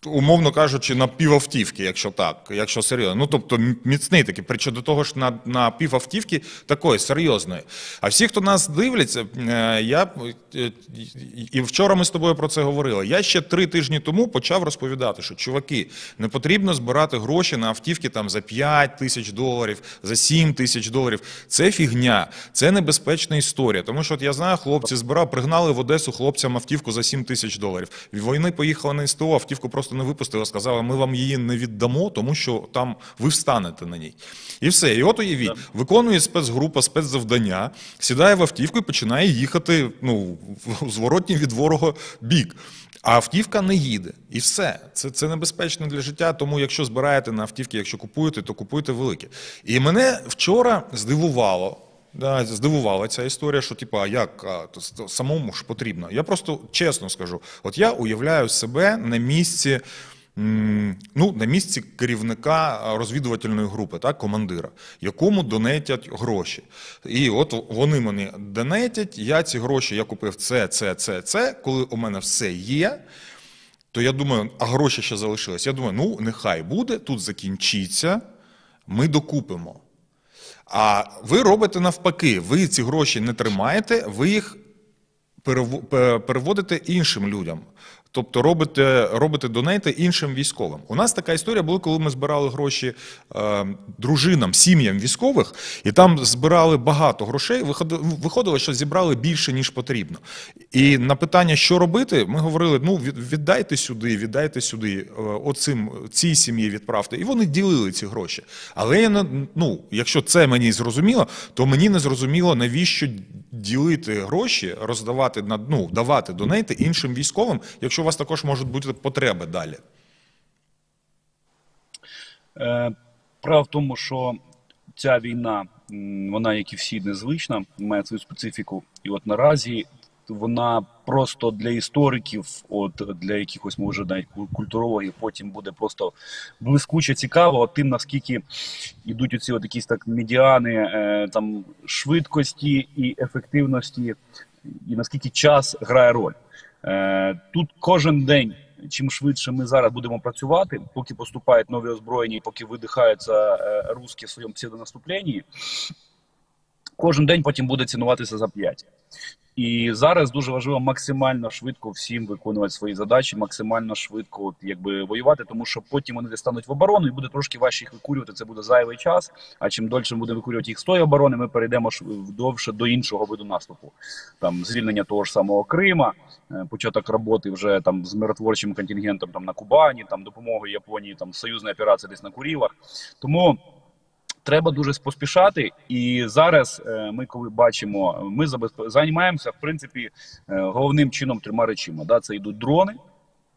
Умовно кажучи, на півавтівки, якщо так, якщо серйозно. Ну тобто міцний такий, причому до того ж на, на півавтівки такої серйозної. А всі, хто нас дивляться, е, я е, і вчора ми з тобою про це говорили. Я ще три тижні тому почав розповідати, що чуваки, не потрібно збирати гроші на автівки там за 5 тисяч доларів, за 7 тисяч доларів. Це фігня, це небезпечна історія. Тому що от я знаю, хлопці збирав, пригнали в Одесу хлопцям автівку за 7 тисяч доларів. Вони поїхали на СТО, автівку просто просто не випустили, сказали, ми вам її не віддамо, тому що там ви встанете на ній. І все. І от уявіть, виконує спецгрупа спецзавдання, сідає в автівку і починає їхати ну, в зворотній від ворога бік. А автівка не їде. І все. Це, це небезпечно для життя. Тому якщо збираєте на автівки, якщо купуєте, то купуйте великі. І мене вчора здивувало. Да, здивувала ця історія, що типу, а як а, самому ж потрібно. Я просто чесно скажу: от я уявляю себе на місці, ну, на місці керівника а, розвідувальної групи, так, командира, якому донетять гроші. І от вони мені донетять, я ці гроші я купив це, це, це, це. Коли у мене все є, то я думаю, а гроші ще залишились. Я думаю, ну нехай буде, тут закінчиться, ми докупимо. А ви робите навпаки, ви ці гроші не тримаєте, ви їх переводите іншим людям. Тобто робите, робите донейти іншим військовим. У нас така історія була, коли ми збирали гроші е, дружинам, сім'ям військових, і там збирали багато грошей. Виходило, що зібрали більше, ніж потрібно. І на питання, що робити, ми говорили: ну віддайте сюди, віддайте сюди, е, оцим цій сім'ї відправте. І вони ділили ці гроші. Але я ну, якщо це мені зрозуміло, то мені не зрозуміло, навіщо ділити гроші, роздавати на ну, давати донейти іншим військовим, якщо у вас також можуть бути потреби далі. Право в тому, що ця війна, вона, як і всі, незвична, має свою специфіку. І от наразі вона просто для істориків, от для якихось, може, навіть ку- культурологів, потім буде просто блискуче цікаво тим, наскільки йдуть оці от якісь так медіани е, там швидкості і ефективності, і наскільки час грає роль. Е, тут кожен день. Чим швидше ми зараз будемо працювати, поки поступають нові озброєння, поки видихаються е, русські в своєму псевдонаступленні, кожен день потім буде цінуватися за 5. І зараз дуже важливо максимально швидко всім виконувати свої задачі, максимально швидко якби воювати, тому що потім вони стануть в оборону, і буде трошки важче їх викурювати. Це буде зайвий час. А чим дольше ми будемо викурювати їх з тої оборони, ми перейдемо довше до іншого виду наступу. Там звільнення того ж самого Крима, е, початок роботи вже там з миротворчим контингентом там на Кубані, там допомогою Японії, там союзна операція десь на Курілах. Тому треба дуже поспішати. І зараз е, ми, коли бачимо, ми займаємося в принципі е, головним чином трьома речима. Да? Це йдуть дрони,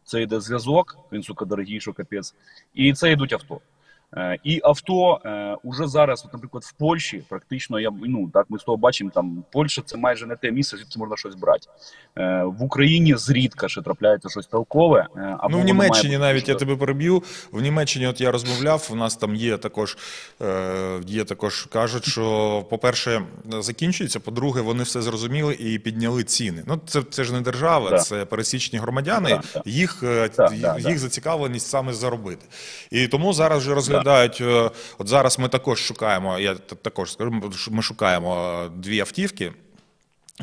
це йде зв'язок, він сука дорогий, капець, і це йдуть авто. Е, І авто е, уже зараз, от, наприклад, в Польщі, практично я ну так ми з того бачимо. Там Польща це майже не те місце, звідки можна щось брати. Е, В Україні зрідка ще трапляється щось толкове. Або ну, в Німеччині навіть я тебе переб'ю. В Німеччині, от я розмовляв, у нас там є також, є також кажуть, що, по-перше, закінчується, по-друге, вони все зрозуміли і підняли ціни. Ну, це, це ж не держава, Да. це пересічні громадяни, Да, да. їх, Да, їх, да. зацікавленість саме заробити. І тому зараз вже розглядають. Е, От зараз ми також шукаємо, я також скажу, ми шукаємо е, дві автівки.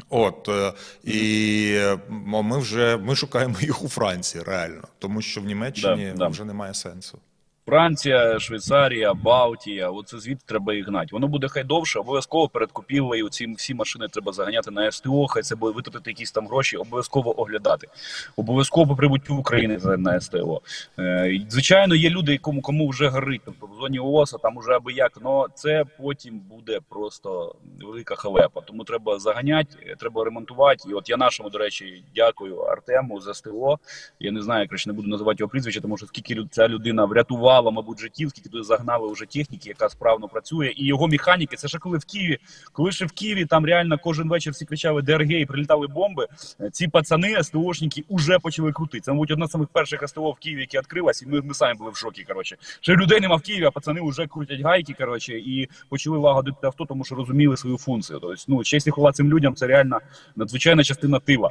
От е, і ми вже ми шукаємо їх у Франції, реально, тому що в Німеччині Да, да. вже немає сенсу. Франція, Швейцарія, Балтія, оце звідти треба їх гнати. Воно буде хай довше, обов'язково перед купівлею ці всі машини треба заганяти на СТО, хай це буде витратити якісь там гроші, обов'язково оглядати. Обов'язково по прибуттю України на СТО. Е, звичайно, є люди, кому кому вже горить, тобто в зоні ООСа там уже аби як, але це потім буде просто велика халепа. Тому треба заганяти, треба ремонтувати. І от я нашому, до речі, дякую Артему з СТО. Я не знаю, краще не буду називати його прізвище, тому що скільки ця людина врятувала, мабуть, життів, скільки туди загнали вже техніки, яка справно працює, і його механіки. Це ще коли в Києві, коли ще в Києві там реально кожен вечір всі кричали ДРГ і прилітали бомби. е, Ці пацани, СТОшники, уже почали крутити. Це, мабуть, одна з самих перших СТО в Києві, яке відкрилась, і ми, ми самі були в шокі. Коротше, ще людей нема в Києві, а пацани вже крутять гайки. Коротше, і почали лагодити авто, тому що розуміли свою функцію. Тобто, ну, честь і хвала цим людям, це реально надзвичайна частина тила.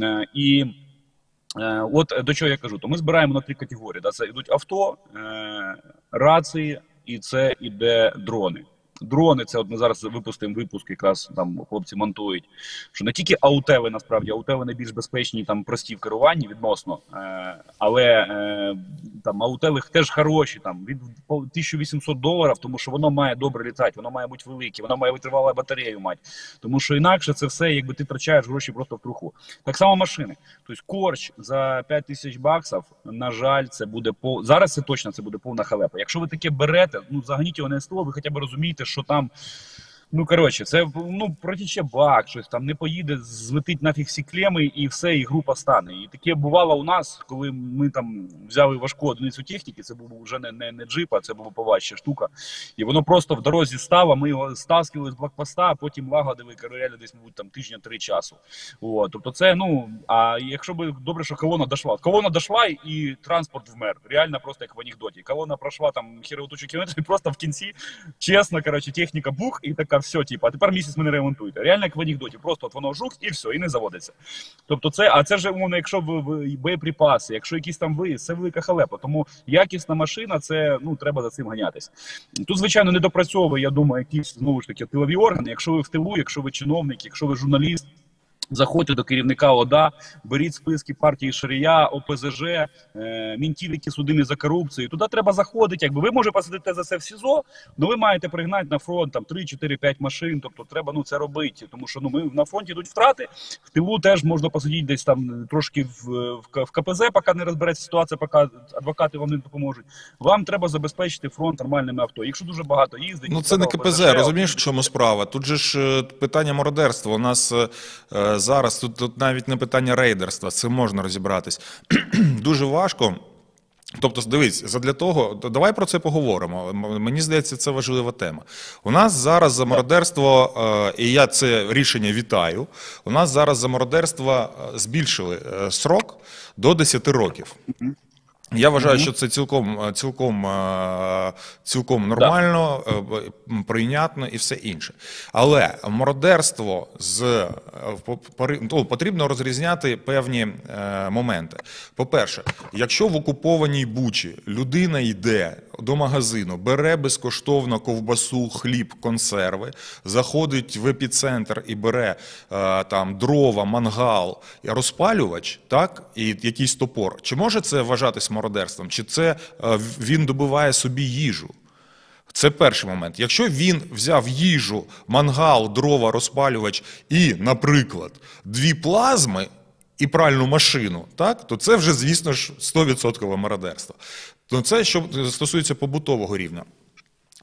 Е, І От е, до чого я кажу, то ми збираємо на три категорії. Да? Це йдуть авто, е, рації, і це іде дрони. Дрони, це от ми зараз випустимо випуск, якраз там хлопці монтують. Що не тільки аутеви, насправді, аутеви найбільш безпечні, там прості в керуванні відносно, е, але е, там аутеви теж хороші, там від 1800 доларів, тому що воно має добре літати, воно має бути велике, воно має витривалу батарею мати. Тому що інакше це все, якби ти втрачаєш гроші просто в труху. Так само машини. Тобто корч за 5 тисяч баксів, на жаль, це буде по зараз. Це точно це буде повна халепа. Якщо ви таке берете, ну загніть його на СТО, ви хоча б розумієте, що там. Ну коротше, це ну протіче бак, щось там не поїде, злетить нафіг всі клеми і все, і група стане. І таке бувало у нас, коли ми там взяли важку одиницю техніки. Це був вже не не, не джип, а це була поважча штука. І воно просто в дорозі стало. Ми його стаскали з блокпоста, а потім лагодили королеля десь, мабуть, там тижня три часу. О, тобто, це ну а якщо би добре, що колона дошла. Колона дошла і транспорт вмер. Реально просто як в анекдоті. Колона пройшла там херотучу кілометрів, і просто в кінці, чесно, коротше, техніка бух, і така все, типу, а тепер місяць ми не ремонтуєте. Реально як в анекдоті, просто от воно жух і все, і не заводиться. Тобто, це, а це вже умовно, якщо в боєприпаси, якщо якісь там ви, це велика халепа. Тому якісна машина, це ну треба за цим ганятись. Тут, звичайно, не допрацьовує, я думаю, якісь знову ж таки тилові органи. Якщо ви в тилу, якщо ви чиновник, якщо ви журналіст. Заходьте до керівника ОДА, беріть списки партії Шарія, ОПЗЖ, е, мінтів, які судимі за корупцію. Туди треба заходити. Якби ви може посадити за це в СІЗО, але ви маєте пригнати на фронт там 3, 4, 5 машин. Тобто треба ну це робити. Тому що ну ми на фронті йдуть втрати. В тилу теж можна посадити десь там трошки в, в, в КПЗ, поки не розбереться ситуація, поки адвокати вам не допоможуть. Вам треба забезпечити фронт нормальними авто. Якщо дуже багато їздить, Ну це не КПЗ, ОПЗЖ, розумієш, в чому справа? Тут же ж е, питання мародерства. У нас е, е, зараз тут, тут навіть не питання рейдерства, це можна розібратись. Дуже важко. Тобто, дивись, задля того, то давай про це поговоримо. Мені здається, це важлива тема. У нас зараз за мародерство, е, і я це рішення вітаю. У нас зараз за мародерство е, збільшили е, срок до 10 років. Я вважаю, що це цілком, е, цілком, е, цілком нормально, е, прийнятно і все інше. Але мародерство з ну, потрібно розрізняти певні моменти. По-перше, якщо в окупованій Бучі людина йде до магазину, бере безкоштовно ковбасу, хліб, консерви, заходить в епіцентр і бере там дрова, мангал, розпалювач, так, і якийсь топор. Чи може це вважатись мародерством? Чи це е, він добуває собі їжу? Це перший момент. Якщо він взяв їжу, мангал, дрова, розпалювач і, наприклад, дві плазми і пральну машину, так, то це вже, звісно ж, 100% мародерство. То це що стосується побутового рівня.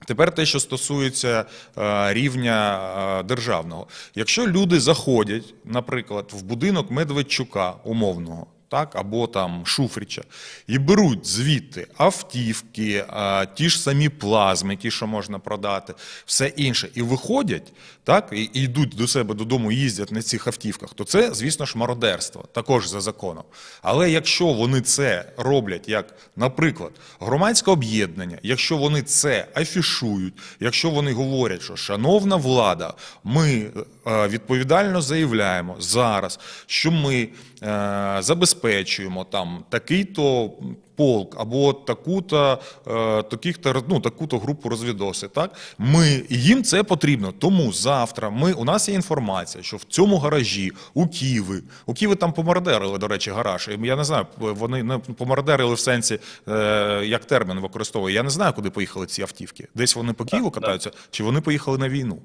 Тепер те, що стосується е, рівня е, державного. Якщо люди заходять, наприклад, в будинок Медведчука умовного, так, або там Шуфрича, і беруть звідти автівки, е, ті ж самі плазми, ті, що можна продати, все інше, і виходять, так, і, йдуть до себе додому, їздять на цих автівках, то це, звісно ж, мародерство, також за законом. Але якщо вони це роблять як, наприклад, громадське об'єднання, якщо вони це афішують, якщо вони говорять, що шановна влада, ми відповідально заявляємо зараз, що ми е, забезпечуємо там такий-то полк або таку-то, е, таких-то, ну, таку-то групу розвідоси. Так? Ми, їм це потрібно. Тому завтра ми, у нас є інформація, що в цьому гаражі у Києві, у Києві там помардерили, до речі, гараж. Я не знаю, вони не помардерили в сенсі, е, як термін використовує. Я не знаю, куди поїхали ці автівки. Десь вони по Києву катаються, чи вони поїхали на війну.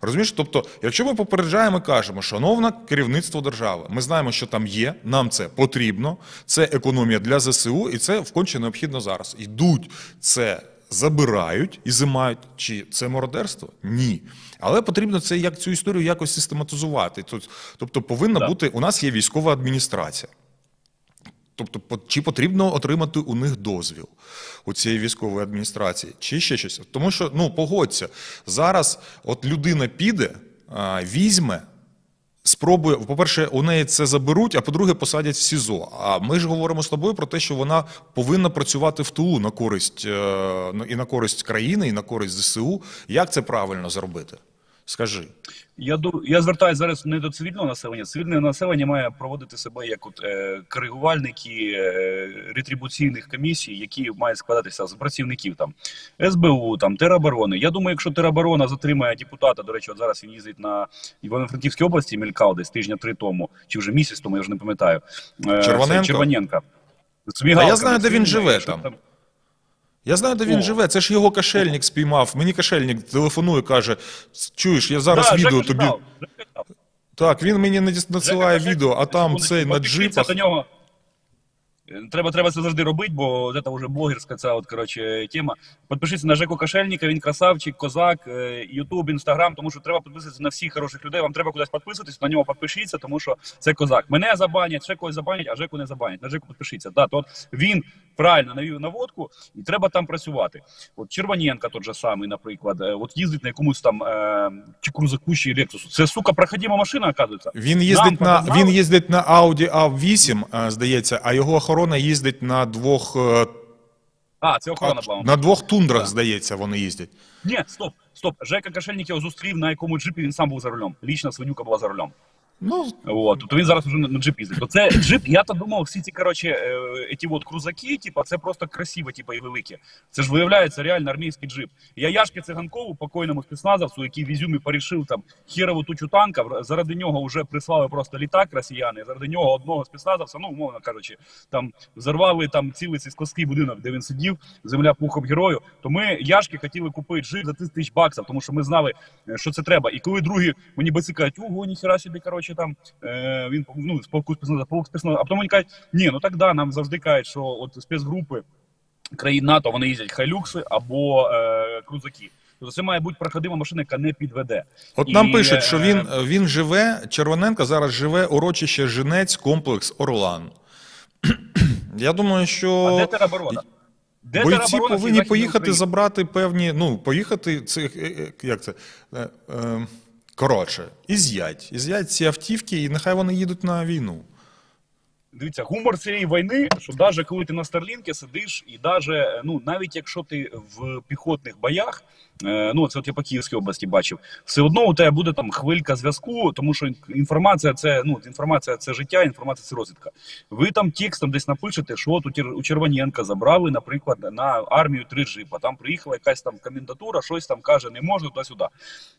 Розумієш? Тобто, якщо ми попереджаємо і кажемо, шановне керівництво держави, ми знаємо, що там є, нам це потрібно, це економія для ЗСУ, і це вконче необхідно зараз. Йдуть це. Забирають і зимають, чи це мародерство? Ні. Але потрібно це як цю історію якось систематизувати. Тобто повинна Да. бути у нас є військова адміністрація. Тобто, чи потрібно отримати у них дозвіл у цієї військової адміністрації, чи ще щось? Тому що, ну, погодься, зараз от людина піде, візьме, спробує, по-перше, у неї це заберуть, а по-друге, посадять в СІЗО. А ми ж говоримо з тобою про те, що вона повинна працювати в тилу на користь е, і на користь країни, і на користь ЗСУ. Як це правильно зробити? Скажи. Я ду- я звертаюся зараз не до цивільного населення. Цивільне населення має проводити себе як от е, коригувальники е, ретрибуційних комісій, які мають складатися з працівників там СБУ, там тероборони. Я думаю, якщо тероборона затримає депутата, до речі, от зараз він їздить на Івано-Франківській області, мелькав десь тижня три тому, чи вже місяць тому, я вже не пам'ятаю. Е, Червоненко? це Червоненка. А я знаю, де він живе там. Я знаю, де він О. живе. Це ж його кошельник спіймав. Мені кошельник телефонує, каже: чуєш, я зараз Да, відео Жека тобі. Жека. Так, він мені надіс- надсилає Жека, відео, а там цей на підпишіться джипах. до нього. Е, Треба, треба це завжди робити, бо це вже блогерська ця от, коротше, тема. Підпишіться на Жеку Кошельника, він красавчик, козак, е, Ютуб, Інстаграм, тому що треба підписатися на всіх хороших людей. Вам треба кудись підписуватись, на нього підпишіться, тому що це козак. Мене забанять, ще когось забанять, а Жеку не забанять. На Жеку підпишіться. Да, то він правильно навів наводку, і треба там працювати. От Червоненка тот же самий, наприклад, е, от їздить на якомусь там е, чи крузаку, чи Лексусу. Це, сука, проходима машина, оказується. Він їздить на показали. він їздить на Audi A8, здається, а його охорона їздить на двох е, А, це охорона була. на двох тундрах, здається, вони їздять. Ні, стоп, стоп. Жека Кошельник його зустрів на якому джипі він сам був за рулем. Лічна свинюка була за рулем. Ну, От, тобто він зараз вже на, джип їздить. Це джип, я то думав, всі ці коротше, е, ті от крузаки, типа, це просто красиво, типа, і великі. Це ж виявляється реально армійський джип. Я Яшки Циганкову, покойному спецназовцю, який в Ізюмі порішив там хірову тучу танка, заради нього вже прислали просто літак росіяни, заради нього одного спецназовця, ну, умовно кажучи, там взорвали там цілий сільськовський будинок, де він сидів, земля пухом герою. То ми Яшки хотіли купити джип за 30 тисяч баксів, тому що ми знали, е, що це треба. І коли другі мені баці кажуть, ого, ніхера собі, коротше, там е, він ну, з полку спецназа, полк спецназа. А потім вони кажуть, ні, ну так да, нам завжди кажуть, що от спецгрупи країн НАТО вони їздять хайлюкси або е, крузаки. Тобто це має бути проходима машина, яка не підведе. от І, нам пишуть, що е, він, він живе, Червоненко зараз живе урочище Женець, комплекс Орлан. Я думаю, що А де тероборона? Де бойці повинні поїхати Україні? забрати певні, ну, поїхати цих, е, е, як це, е, е, коротше, і з'ять. І Із'ять ці автівки, і нехай вони їдуть на війну. Дивіться, гумор цієї війни, що навіть коли ти на Старлінки сидиш, і даже, ну навіть якщо ти в піхотних боях, е, ну це от я по Київській області бачив, все одно у тебе буде там хвилька зв'язку, тому що інформація це ну інформація це життя, інформація це розвідка. Ви там текстом десь напишете, що от у Червоненка забрали, наприклад, на армію три джипа. Там приїхала якась там комендатура, щось там каже, не можна туди-сюди.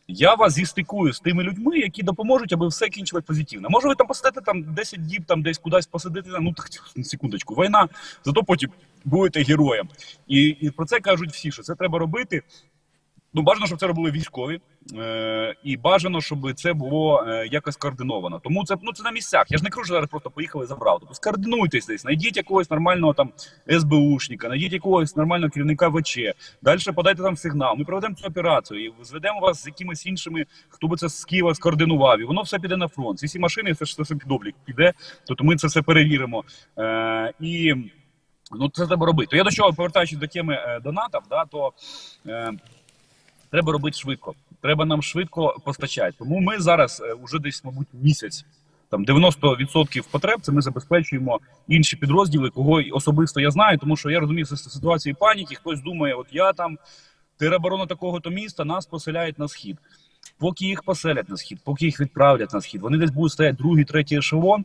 Я вас зістикую з тими людьми, які допоможуть, аби все кінчилось позитивно. Може, ви там посидите там 10 діб, там десь кудись посидите, ну так секундочку, війна, зато потім будете героєм. І, і про це кажуть всі, що це треба робити. Ну, бажано, щоб це робили військові, е, і бажано, щоб це було е, якось координовано. Тому це ну це на місцях. Я ж не що зараз просто поїхали забрав. Тобто скоординуйтесь десь, знайдіть якогось нормального там СБУшника, знайдіть якогось нормального керівника ВЧ. Далі подайте там сигнал. Ми проведемо цю операцію і зведемо вас з якимись іншими, хто би це з Києва скоординував. І воно все піде на фронт. Ці всі машини, це ж все під облік піде. Тобто ми це все перевіримо. Е, і ну це треба робити. То я до чого повертаючись до теми е, донатів, да, то. Е, треба робити швидко. Треба нам швидко постачати. Тому ми зараз е, уже десь, мабуть, місяць. Там 90% потреб це ми забезпечуємо інші підрозділи, кого особисто я знаю, тому що я розумію що ситуації паніки. Хтось думає, от я там тероборона такого-то міста, нас поселяють на схід. Поки їх поселять на схід, поки їх відправлять на схід, вони десь будуть стояти другий, третій ешелон.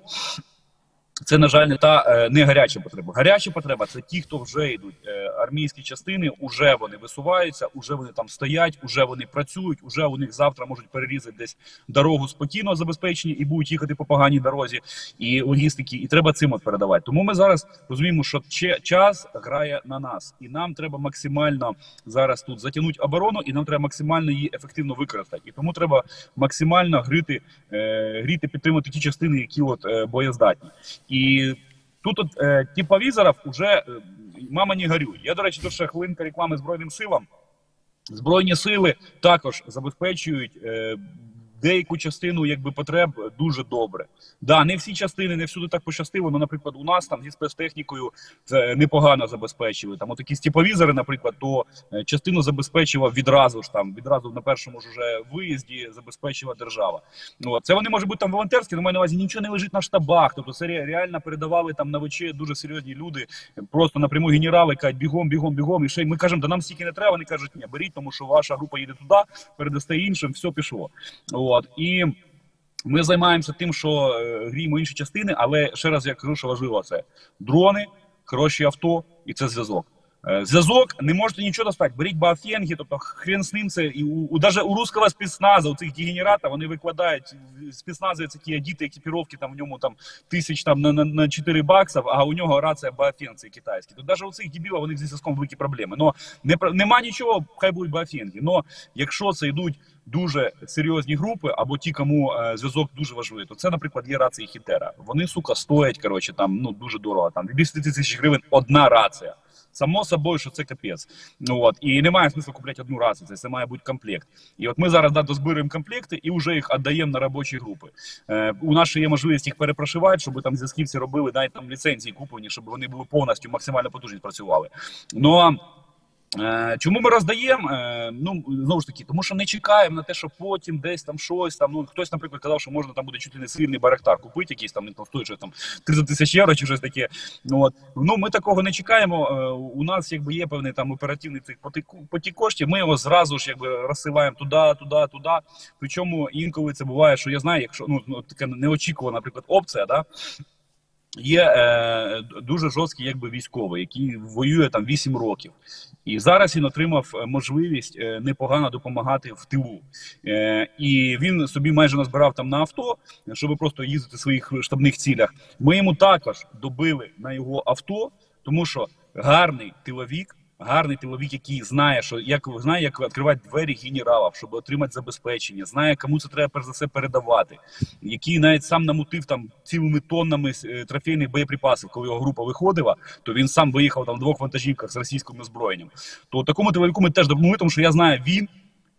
Це, на жаль, не та е, не гаряча потреба. Гаряча потреба це ті, хто вже йдуть. Е, армійські частини, уже вони висуваються, уже вони там стоять, уже вони працюють, уже у них завтра можуть перерізати десь дорогу спокійно забезпечені і будуть їхати по поганій дорозі і логістики. І треба цим от передавати. Тому ми зараз розуміємо, що час грає на нас, і нам треба максимально зараз тут затягнути оборону, і нам треба максимально її ефективно використати. І тому треба максимально грити, е, гріти, підтримати ті частини, які от боєздатні. І тут от е, типовізорів уже е, мама не горюй. Я, до речі, тут ще хвилинка реклами Збройним силам. Збройні сили також забезпечують е, деяку частину якби потреб дуже добре. Да, не всі частини, не всюди так пощастило. Ну, наприклад, у нас там зі спецтехнікою це непогано забезпечили. Там отакі степовізори, наприклад, то е, частину забезпечила відразу ж там, відразу на першому ж уже виїзді забезпечила держава. Ну, це вони може бути там волонтерські, але маю на увазі нічого не лежить на штабах. Тобто це реально передавали там на ВЧ дуже серйозні люди, просто напряму генерали кажуть, бігом, бігом, бігом. І ще ми кажемо, да нам стільки не треба. Вони кажуть, ні, беріть, тому що ваша група їде туди, передасте іншим, все пішло. От і. Ми займаємося тим, що е, гріємо інші частини, але ще раз я кажу, що важливо це дрони, хороші авто і це зв'язок. Е, Зв'язок не можете нічого достати. Беріть бафенги, тобто хрен з ним це і у, у даже у русского спецназа, у цих дегенерата, вони викладають спецнази це такі діти екіпіровки, там в ньому там тисяч там на, на, на 4 баксів, а у нього рація бафен цей китайський. То навіть у цих дебілів вони зв'язком великі проблеми. Но не нема нічого, хай будуть бафенги. Но якщо це йдуть дуже серйозні групи, або ті, кому е, зв'язок дуже важливий, то це, наприклад, є рації Хітера. Вони, сука, стоять, коротше, там ну дуже дорого. Там від 10 тисяч гривень одна рація. Само собою, що це капець. Ну от і немає смисла купляти одну рацію. Це, це має бути комплект. І от ми зараз да, дозбираємо комплекти і вже їх віддаємо на робочі групи. Е, у нас ще є можливість їх перепрошивати, щоб там зв'язківці робили навіть там ліцензії куплені, щоб вони були повністю максимально потужні працювали. Ну а Чому ми роздаємо? Е, Ну знову ж таки, тому що не чекаємо на те, що потім десь там щось там. Ну хтось, наприклад, казав, що можна там буде чуть не сильний барактар купити, якийсь там він стоїть щось там 30 тисяч євро чи щось таке. Ну от ну ми такого не чекаємо. Е, У нас якби є певний там оперативний цих потік, коштів. Ми його зразу ж якби розсилаємо туди, туди, туди. Причому інколи це буває, що я знаю, якщо ну, така неочікувана, наприклад, опція, да. Є е, дуже жорсткий якби військовий, який воює там 8 років, і зараз він отримав е, можливість е, непогано допомагати в тилу. Е, і він собі майже назбирав там на авто, щоб просто їздити в своїх штабних цілях. Ми йому також добили на його авто, тому що гарний тиловік. Гарний тиловік, який знає, що як знає, як відкривати двері генералів, щоб отримати забезпечення, знає, кому це треба перш за все передавати, який навіть сам намутив там цілими тоннами е, трофейних боєприпасів, коли його група виходила, то він сам виїхав там в двох вантажівках з російським озброєнням. То такому тиловіку ми теж допомогли, тому що я знаю, він.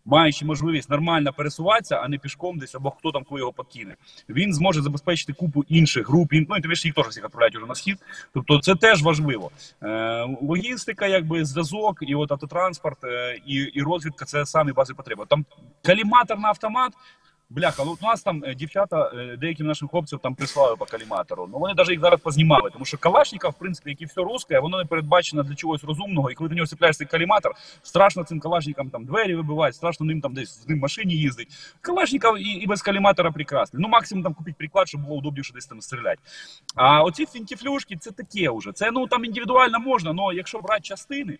Маючи можливість нормально пересуватися, а не пішком десь або хто там коли його покине, він зможе забезпечити купу інших груп. Ну і тобі ж їх теж всіх відправляють уже на схід. Тобто це теж важливо. Е, логістика, якби зв'язок, і от автотранспорт, е, і, і розвідка це самі бази потреби. Там каліматор на автомат. Бляха, ну у нас там е, дівчата е, деяким нашим хлопцям там прислали по каліматору. Ну вони навіть їх зараз познімали, тому що Калашников, в принципі, як і все русське, воно не передбачено для чогось розумного. І коли до нього цепляєш цей каліматор, страшно цим калашникам там двері вибивати, страшно ним там десь з ним машині їздить. Калашников і, і без каліматора прекрасний. Ну максимум там купити приклад, щоб було удобніше десь там стріляти. А оці фінтіфлюшки це таке вже. Це ну там індивідуально можна, але якщо брати частини.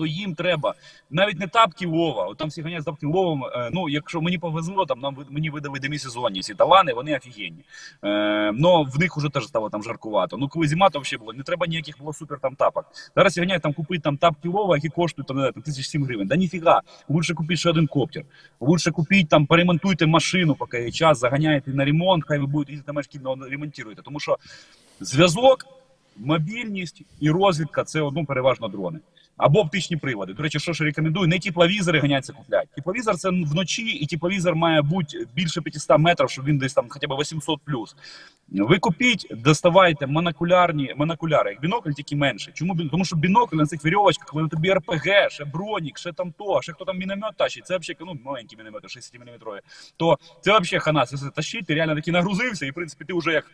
То їм треба навіть не тапки Вова. От там всі ганяють з тапки Вовом. Е, ну, якщо мені повезло, там нам мені видали демісезонні ці талани, вони офігенні. Е, но в них вже теж стало там жаркувато. Ну коли зима, то взагалі було. Не треба ніяких було супер там тапок. Зараз я ганяють там купити там тапки Вова, які коштують там, не там тисяч сім гривень. Да ніфіга. Лучше купити ще один коптер. Лучше купіть там, поремонтуйте машину, поки є час, заганяєте на ремонт, хай ви будете їздити на мешкільно ремонтуєте. Тому що зв'язок, мобільність і розвідка це одну переважно дрони. Або оптичні прилади. До речі, що ж рекомендую, не тепловізори ганяться купляти. Тепловізор це вночі, і тепловізор має бути більше 500 метрів, щоб він десь там хоча б 800 плюс. Ви купіть, доставайте монокулярні монокуляри, як бінокль, тільки менше. Чому Тому що бінокль на цих вірьовочках, коли тобі РПГ, ще бронік, ще там то, ще хто там міномет тащить, це взагалі ну, маленькі міномети, 60 мм, то це взагалі хана. Це тащить, ти реально таки нагрузився, і в принципі ти вже як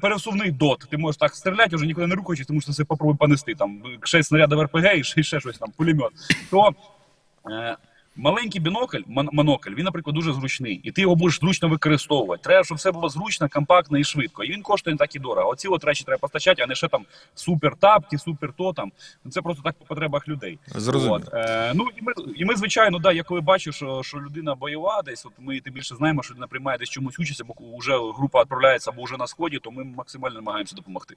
пересувний дот. Ти можеш так стріляти, вже нікуди не рухаючись, тому що це попробуй понести. Там шесть снарядів РПГ і ще, щось там, пулемет. То е, маленький бінокль, мон- монокль, він, наприклад, дуже зручний, і ти його будеш зручно використовувати. Треба, щоб все було зручно, компактно і швидко. І він коштує не так і дорого. Оці от речі треба постачати, а не ще там супер тапки, супер то там. Ну, Це просто так по потребах людей. Зрозуміло. От, е, ну і ми, і ми, звичайно, да, я коли бачу, що, що людина бойова десь, от ми тим більше знаємо, що людина приймає десь чомусь участь, або вже група відправляється, або вже на сході, то ми максимально намагаємося допомогти.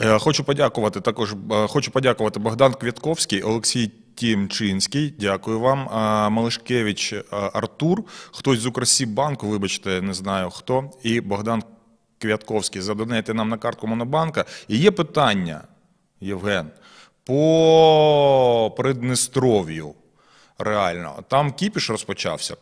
Е, Хочу подякувати також. е, Хочу подякувати Богдан Квятковський, Олексій Тімчинський. Дякую вам. Малишкевич Артур. Хтось з Укрсібанку, вибачте, не знаю хто. І Богдан Квятковський. Задонайте нам на картку Монобанка. І є питання, Євген, по Приднестров'ю. Реально, там кіпіш розпочався.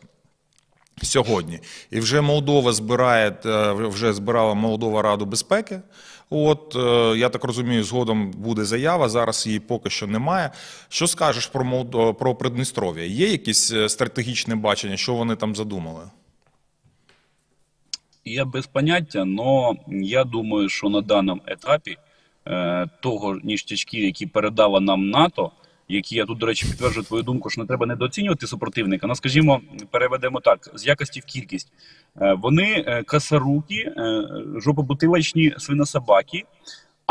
Сьогодні і вже Молдова збирає е, вже збирала Молдова Раду безпеки. От е, я так розумію, згодом буде заява. Зараз її поки що немає. Що скажеш про Молдо, про Придністров'я? Є якесь е, стратегічне бачення, що вони там задумали? Я без поняття, але я думаю, що на даному етапі е, того ніштячків, які передала нам НАТО, які я тут, до речі, підтверджую твою думку, що не треба недооцінювати супротивника. Ну, скажімо, переведемо так: з якості в кількість. Е, вони е, касаруки, е, жопобутилочні свинособаки,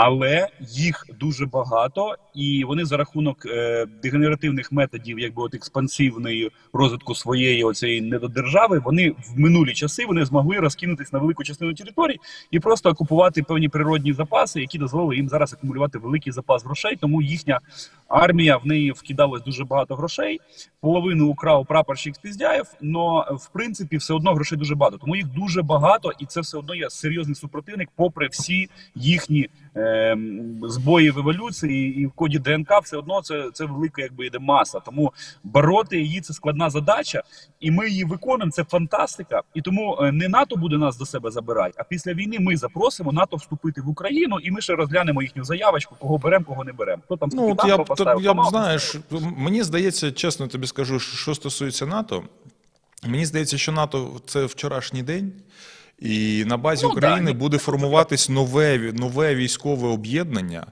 але їх дуже багато, і вони за рахунок е, дегенеративних методів, якби от експансивної розвитку своєї оцієї недодержави, вони в минулі часи вони змогли розкинутись на велику частину територій і просто окупувати певні природні запаси, які дозволили їм зараз акумулювати великий запас грошей. Тому їхня армія в неї вкидалось дуже багато грошей. Половину украв прапорщик Спіздяєв, але в принципі все одно грошей дуже багато. Тому їх дуже багато, і це все одно є серйозний супротивник, попри всі їхні е, збої в еволюції і в коді ДНК, все одно це це велика, якби йде маса. Тому бороти її це складна задача, і ми її виконуємо. Це фантастика. І тому е, не НАТО буде нас до себе забирати. А після війни ми запросимо НАТО вступити в Україну, і ми ще розглянемо їхню заявочку, кого беремо, кого не беремо. Хто там ну, от я б то, я б знаєш, мені здається, чесно тобі скажу, що стосується НАТО. Мені здається, що НАТО це вчорашній день. І на базі ну, України да, буде формуватись нове нове військове об'єднання.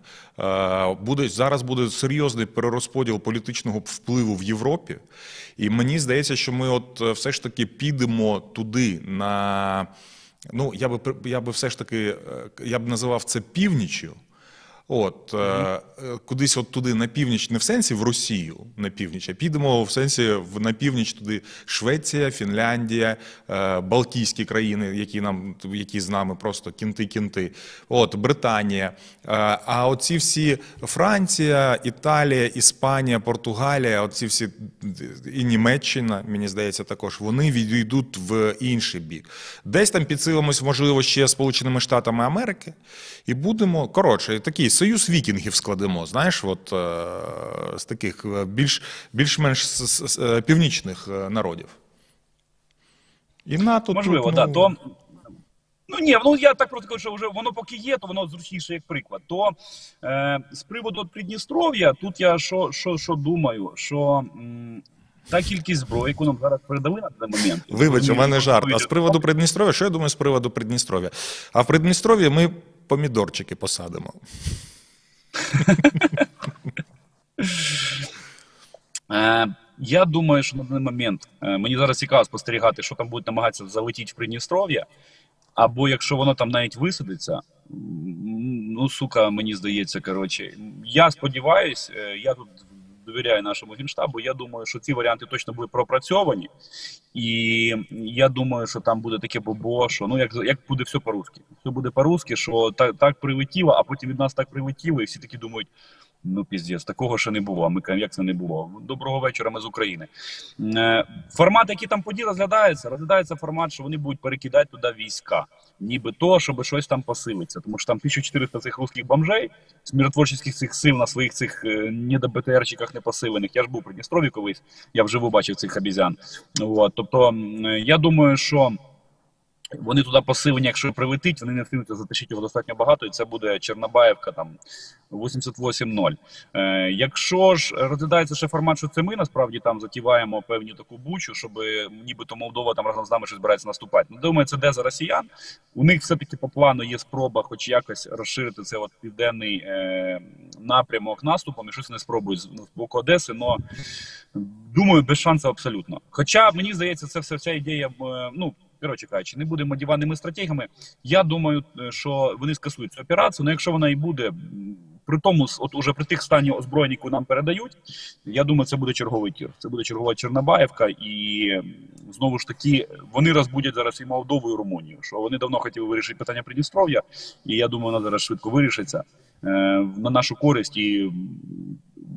Буде зараз буде серйозний перерозподіл політичного впливу в Європі. І мені здається, що ми, от е, все ж таки, підемо туди на ну я би я би все ж таки е, я б називав це північю. От е, кудись от туди на північ, не в сенсі в Росію на північ, а підемо в сенсі в на північ туди Швеція, Фінляндія, е, Балтійські країни, які нам які з нами просто кінти-кінти. От Британія. Е, а оці всі Франція, Італія, Іспанія, Португалія, оці всі і Німеччина, мені здається, також вони відійдуть в інший бік. Десь там підсилимось, можливо, ще Сполученими Штатами Америки, і будемо коротше такий союз вікінгів складемо, знаєш, от е, з таких е, більш, більш-менш е, північних народів. І НАТО Можливо, так. Ну... Да, то... Ну ні, ну я так просто кажу, що вже воно поки є, то воно зручніше як приклад. То е, з приводу Придністров'я, тут я що що, що думаю, що м, та кількість зброї, яку нам зараз передали на цей момент. Вибач, у мене жарт. А з приводу Придністров'я, що я думаю з приводу Придністров'я? А в Придністров'ї ми помідорчики посадимо. Е, я думаю, що на даний момент е, мені зараз цікаво спостерігати, що там будуть намагатися залетіти в Придністров'я. Або якщо воно там навіть висадиться, ну сука, мені здається, коротше, я сподіваюся, е, я тут довіряю нашому генштабу. Я думаю, що ці варіанти точно були пропрацьовані, і я думаю, що там буде таке бобо, що ну як як буде все по-русски. Все буде по-русски, що так так прилетіло, а потім від нас так прилетіло, і всі такі думають. Ну, піздець, такого ще не було. Ми кажемо, як це не було. Доброго вечора, ми з України. Е, формат, який там подій розглядається, розглядається формат, що вони будуть перекидати туди війська, ніби то, щоб щось там посилиться. Тому що там 1400 цих русських бомжей з миротворчих цих сил на своїх цих е, не непосилених. Я ж був при Придністрові колись, я вживу бачив цих обізян. От, Тобто, я думаю, що. Вони туди посилені, якщо прилетить, вони не встигнуть затащити його достатньо багато, і це буде Чорнобаївка там 88-0. Е, Якщо ж розглядається ще формат, що це ми насправді там затіваємо певні таку бучу, щоб нібито Молдова там разом з нами щось збирається наступати. Ну, думаю, це де за росіян. У них все-таки по плану є спроба, хоч якось розширити цей от південний е, напрямок наступом, і щось не спробують з боку Одеси. но думаю, без шансу абсолютно. Хоча мені здається, це все вся ідея. Е, ну коротше кажучи, не будемо диванними стратегами. Я думаю, е, що вони скасують цю операцію. Ну якщо вона і буде. При тому, от уже при тих стані озброєнь, яку нам передають, я думаю, це буде черговий тір. Це буде чергова Чорнобаївка, і знову ж таки вони розбудять зараз і Молдову, і Румунію. Що вони давно хотіли вирішити питання Придністров'я, і я думаю, вона зараз швидко вирішиться на нашу користь і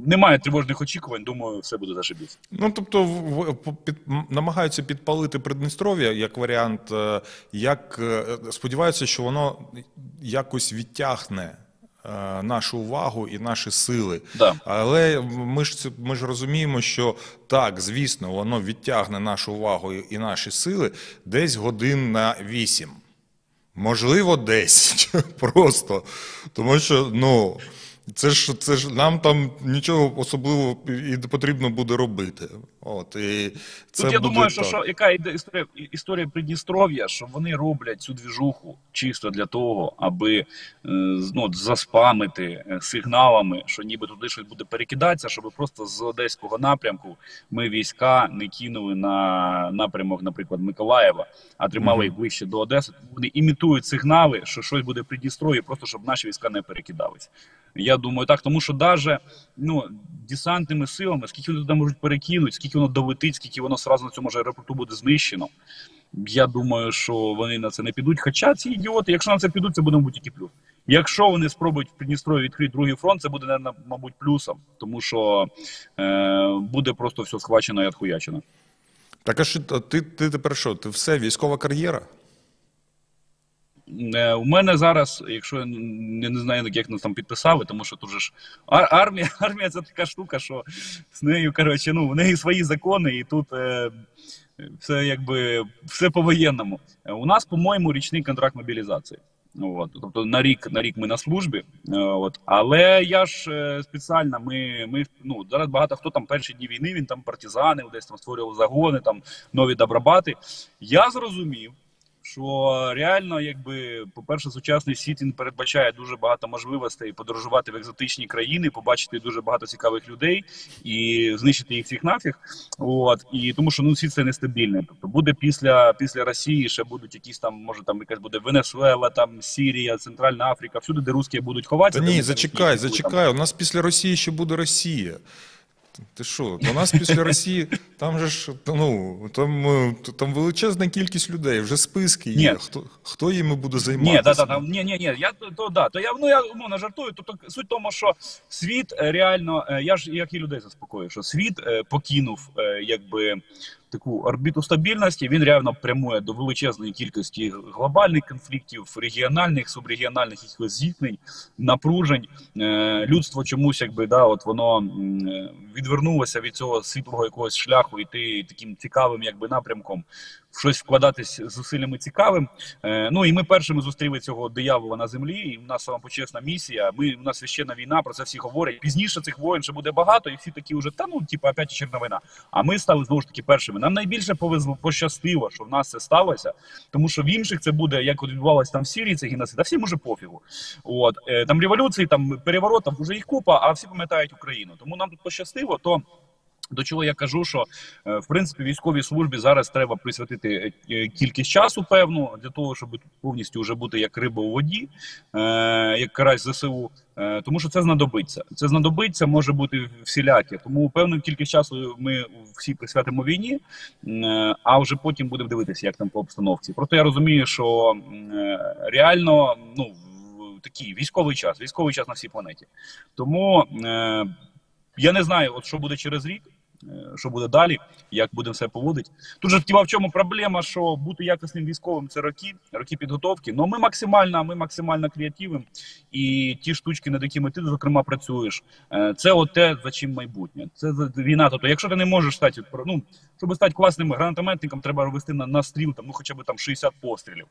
немає тривожних очікувань, думаю, все буде зашибіться. Ну тобто, під, намагаються підпалити Придністров'я як варіант, е, як е, сподіваються, що воно якось відтягне. Е, е, нашу увагу і наші сили. Да. Але ми ж ми ж розуміємо, що так, звісно, воно відтягне нашу увагу і наші сили десь годин на вісім. Можливо, 10 просто. Тому що ну, це ж, це ж нам там нічого особливого і не потрібно буде робити. От, і це Тут я буде думаю, що, так. що яка іде історія, історія Придністров'я, що вони роблять цю двіжуху чисто для того, аби е, ну, заспамити е, сигналами, що ніби туди щось буде перекидатися, щоб просто з одеського напрямку ми війська не кинули на напрямок, наприклад, Миколаєва, а тримали їх ближче до Одеси. Вони імітують сигнали, що щось буде в Придністров'ї, просто щоб наші війська не перекидались. Я думаю, так, тому що даже ну, десантними силами, скільки вони туди можуть перекинути, скільки воно долетить, скільки воно сразу на цьому ж аеропорту буде знищено. Я думаю, що вони на це не підуть. Хоча ці ідіоти, якщо на це підуть, це буде, мабуть, тільки плюс. Якщо вони спробують в Придністров'ї відкрити другий фронт, це буде, мабуть, плюсом, тому що е, буде просто все схвачено і отхуячено. Так а що ти, ти тепер що? Ти все, військова кар'єра? Е, У мене зараз, якщо я не знаю, як нас там підписали, тому що тут же ж ар- армія, армія це така штука, що з нею, коротше, ну, в неї свої закони, і тут е, все якби все по-воєнному. У нас, по-моєму, річний контракт мобілізації. Ну, От, тобто на рік на рік ми на службі. Е, От, але я ж е, спеціально, ми, ми ну, зараз багато хто там перші дні війни, він там партизани, десь там створював загони, там нові добробати. Я зрозумів, що реально, якби, по-перше, сучасний світ він передбачає дуже багато можливостей подорожувати в екзотичні країни, побачити дуже багато цікавих людей і знищити їх всіх нафіг. От і тому, що ну світ це нестабільний. Тобто буде після після Росії, ще будуть якісь там, може там якась буде Венесуела, там Сірія, Центральна Африка, всюди, де русські будуть ховатися. Та ні, зачекай, там- зачекай. У нас після Росії ще буде Росія. Ти що? до нас після Росії там же ж ну там, е, там величезна кількість людей, вже списки є. Ні. Хто, хто їми буде займатися? Ні, да, да, ні, ні, ні, я то, да, то я ну я умовно жартую. То, то суть в тому, що світ е, реально, е, я ж як і людей заспокоюю, що світ покинув якби таку орбіту стабільності. Він реально прямує до величезної кількості глобальних конфліктів, регіональних, субрегіональних якихось зіткнень, напружень. Е, людство чомусь, якби да, от воно е, відвернулося від цього світлого якогось шляху, йти таким цікавим, якби напрямком. Щось вкладатись зусиллями цікавим. Е, ну і ми першими зустріли цього диявола на землі. І в нас сама почесна місія. Ми у нас священна війна, про це всі говорять. Пізніше цих воїн ще буде багато, і всі такі вже та ну, типу, опять черна. А ми стали знову ж таки першими. Нам найбільше повезло пощастило, що в нас це сталося, тому що в інших це буде як відбувалося там в Сірії, це геноцид, а всім уже пофігу. От е, там революції, там переворот, там вже їх купа, а всі пам'ятають Україну. Тому нам тут пощастило, то. До чого я кажу, що е, в принципі військовій службі зараз треба присвятити е, е, кількість часу певну для того, щоб повністю вже бути як риба у воді, як карась ЗСУ. Тому що це знадобиться. Це знадобиться, може бути всіляке. Тому певну кількість часу ми всі присвятимо війні, а вже потім будемо дивитися, як там по обстановці. Просто я розумію, що реально ну такий військовий час, військовий час на всій планеті. Тому я не знаю, от що буде через рік. Е, Що буде далі, як будемо себе поводити? Тут же хіба в чому проблема, що бути якісним військовим це роки, роки підготовки. Ну ми максимально, ми максимально креативимо, і ті штучки, над якими ти зокрема працюєш, е, це от те, за чим майбутнє. Це війна. Тобто, якщо ти не можеш стати ну, щоб стати класним гранатометником, треба вести на, на стріл там, ну хоча б там 60 пострілів.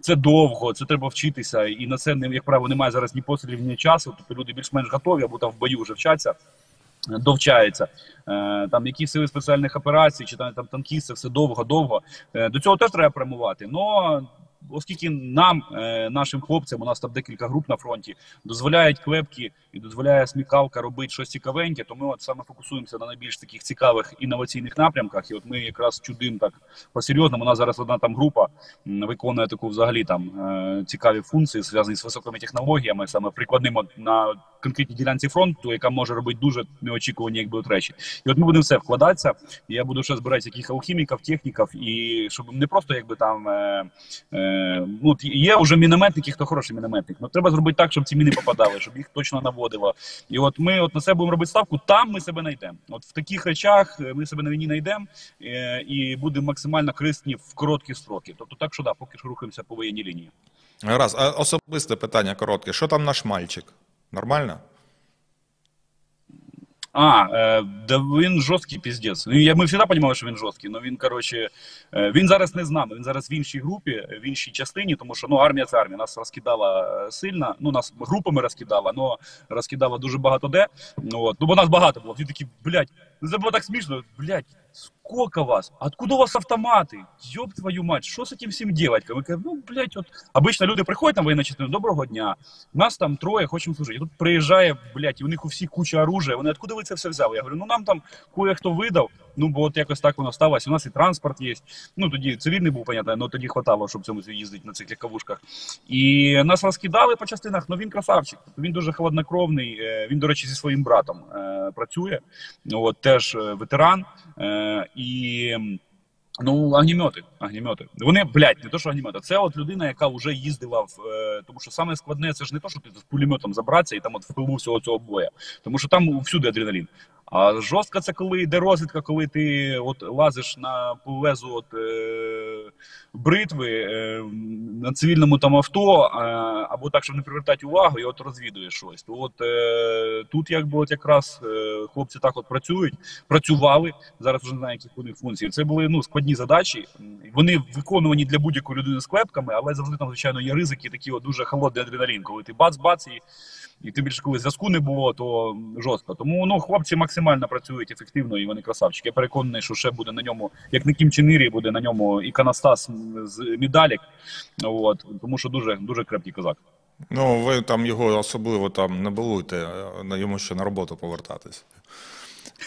Це довго, це треба вчитися, і на це як правило немає зараз ні пострілів, ні часу. Тобто люди більш-менш готові або там в бою вже вчаться. Довчаються Е, там які сили спеціальних операцій, чи там, там танкісти, все довго-довго. Е, До цього теж треба прямувати. Но оскільки нам, е, нашим хлопцям, у нас там декілька груп на фронті, дозволяють клепки і дозволяє смікалка робити щось цікавеньке, то ми от саме фокусуємося на найбільш таких цікавих інноваційних напрямках. І от ми якраз чудим так по-серйозному. У нас зараз одна там група виконує таку взагалі там е, цікаві функції, зв'язані з високими технологіями, саме прикладним на конкретній ділянці фронту, яка може робити дуже неочікувані якби от речі. І от ми будемо все вкладатися. Я буду ще збирати яких алхіміків, техніків, і щоб не просто якби там е, ну є вже мінометники, хто хороший мінометник. Ну треба зробити так, щоб ці міни попадали, щоб їх точно наводило. І от ми от на себе будемо робити ставку, там ми себе знайдемо. От в таких речах е, ми себе на війні знайдемо е, і будемо максимально корисні в короткі строки. Тобто, так що да, поки що рухаємося по воєнній лінії. Раз, особисте питання коротке. Що там наш мальчик? Нормально? А, е, да він жорсткий піздець. Ну, я- Ми завжди розуміли, що він жорсткий, але він, коротше, е, він зараз не з нами, він зараз в іншій групі, в іншій частині, тому що ну, армія це армія. Нас розкидала е, сильно, ну, нас групами розкидала, але розкидала дуже багато де. Ну, от. ну бо нас багато було. Всі такі, блядь, ну, це було так смішно, блядь, сколько вас? Откуда у вас автомати? Ёб твою мать, що з цим всім делать? Ми кажемо, ну, блядь, от. Обично люди приходять на воєнну доброго дня, нас там троє, хочемо служити. І тут приїжджає, блядь, і у них у всіх куча оружия. Вони откуда ви це все взяли? Я говорю, ну нам там кое-хто видав. Ну, бо от якось так воно сталося. У нас і транспорт є. Ну тоді цивільний був, понятно, але тоді хватало, щоб цьому їздити на цих легковушках. І нас розкидали по частинах, але він красавчик. Він дуже холоднокровний. Е, Він, до речі, зі своїм братом е, працює. От теж е, ветеран. І Ну, огнемети, огнемети. Вони, блядь, не то, що огнемети. Це от людина, яка вже їздила в. Тому що саме складне, це ж не то, що ти з пулеметом забратися і там от в всього цього боя. Тому що там всюди адреналін. А жорстко це коли йде розвідка, коли ти от лазиш на по лезу от, е, бритви е, на цивільному там авто, е, або так, щоб не привертати увагу, і от розвідуєш щось. То от е, тут якби от якраз е, хлопці так от працюють, працювали. Зараз вже не знаю, яких у них функцій. Це були ну, складні задачі. Вони виконувані для будь-якої людини з клепками, але завжди там, звичайно, є ризики, такі от дуже холодний адреналін, коли ти бац-бац і. І тим більше, коли зв'язку не було, то жорстко. Тому ну хлопці максимально працюють ефективно і вони красавчики. Я переконаний, що ще буде на ньому, як на Кім Чен буде на ньому іконостас з медалік. От тому що дуже дуже крепкий козак. Ну, ви там його особливо там не балуйте, е, на йому ще на роботу повертатись.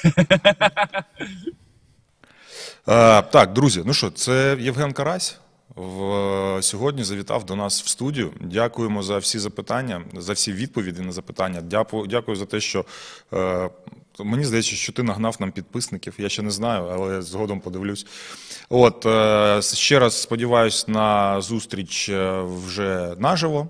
Е, так, друзі, ну що, це Євген Карась. В, сьогодні завітав до нас в студію. Дякуємо за всі запитання, за всі відповіді на запитання. Дякую, дякую за те, що е, мені здається, що ти нагнав нам підписників. Я ще не знаю, але згодом подивлюсь. От е, ще раз сподіваюся на зустріч е, вже наживо.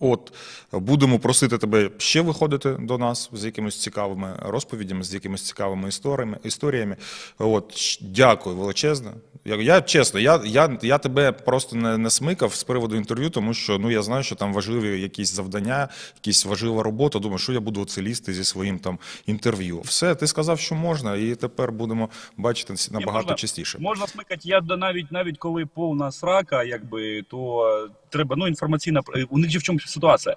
От будемо просити тебе ще виходити до нас з якимись цікавими розповідями, з якимись цікавими історіями. історіями. От дякую величезне. Я, я чесно, я, я, я тебе просто не, не смикав з приводу інтерв'ю, тому що ну я знаю, що там важливі якісь завдання, якісь важлива робота. Думаю, що я буду лізти зі своїм там інтерв'ю. Все, ти сказав, що можна, і тепер будемо бачити набагато можна- частіше. Можна смикати. Я до- навіть навіть коли повна срака, якби то е, треба ну інформаційна е, у них же в чому ситуація.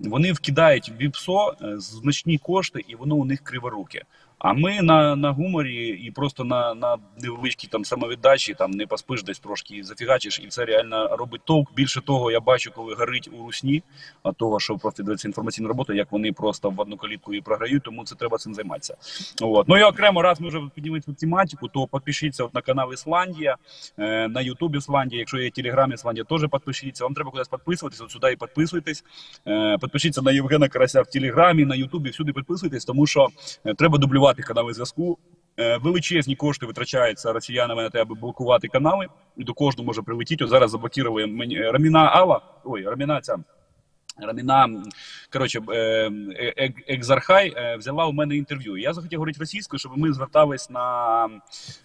Вони вкидають в ВІПСО е, значні кошти, і воно у них криворуке. А ми на, на гуморі і просто на, на невеличкій там самовіддачі, там не поспиш десь трошки зафігачиш, і це реально робить толк. Більше того, я бачу, коли горить у русні, а того, що просто дивиться інформаційну роботу, як вони просто в одну калітку і програють, тому це треба цим займатися. От. Ну і окремо, раз ми вже піднімемо цю тематику, то підпишіться от на канал Ісландія, е, на Ютуб Ісландія. Якщо є Телеграм Ісландія, теж підпишіться. Вам треба кудись підписуватись, от сюди і підписуйтесь. Е, Підпишіться на Євгена Карася в Телеграмі, на Ютубі, всюди підписуйтесь, тому що е, треба дублювати канали зв'язку. Е, Величезні кошти витрачаються росіянами на те, аби блокувати канали. До кожного може прилетіти. От зараз заблокували мені е, Раміна Ава. Ой, Раміна ця. Раміна, коротше, е, е, е, Екзархай е, взяла у мене інтерв'ю. Я захотів говорити російською, щоб ми звертались на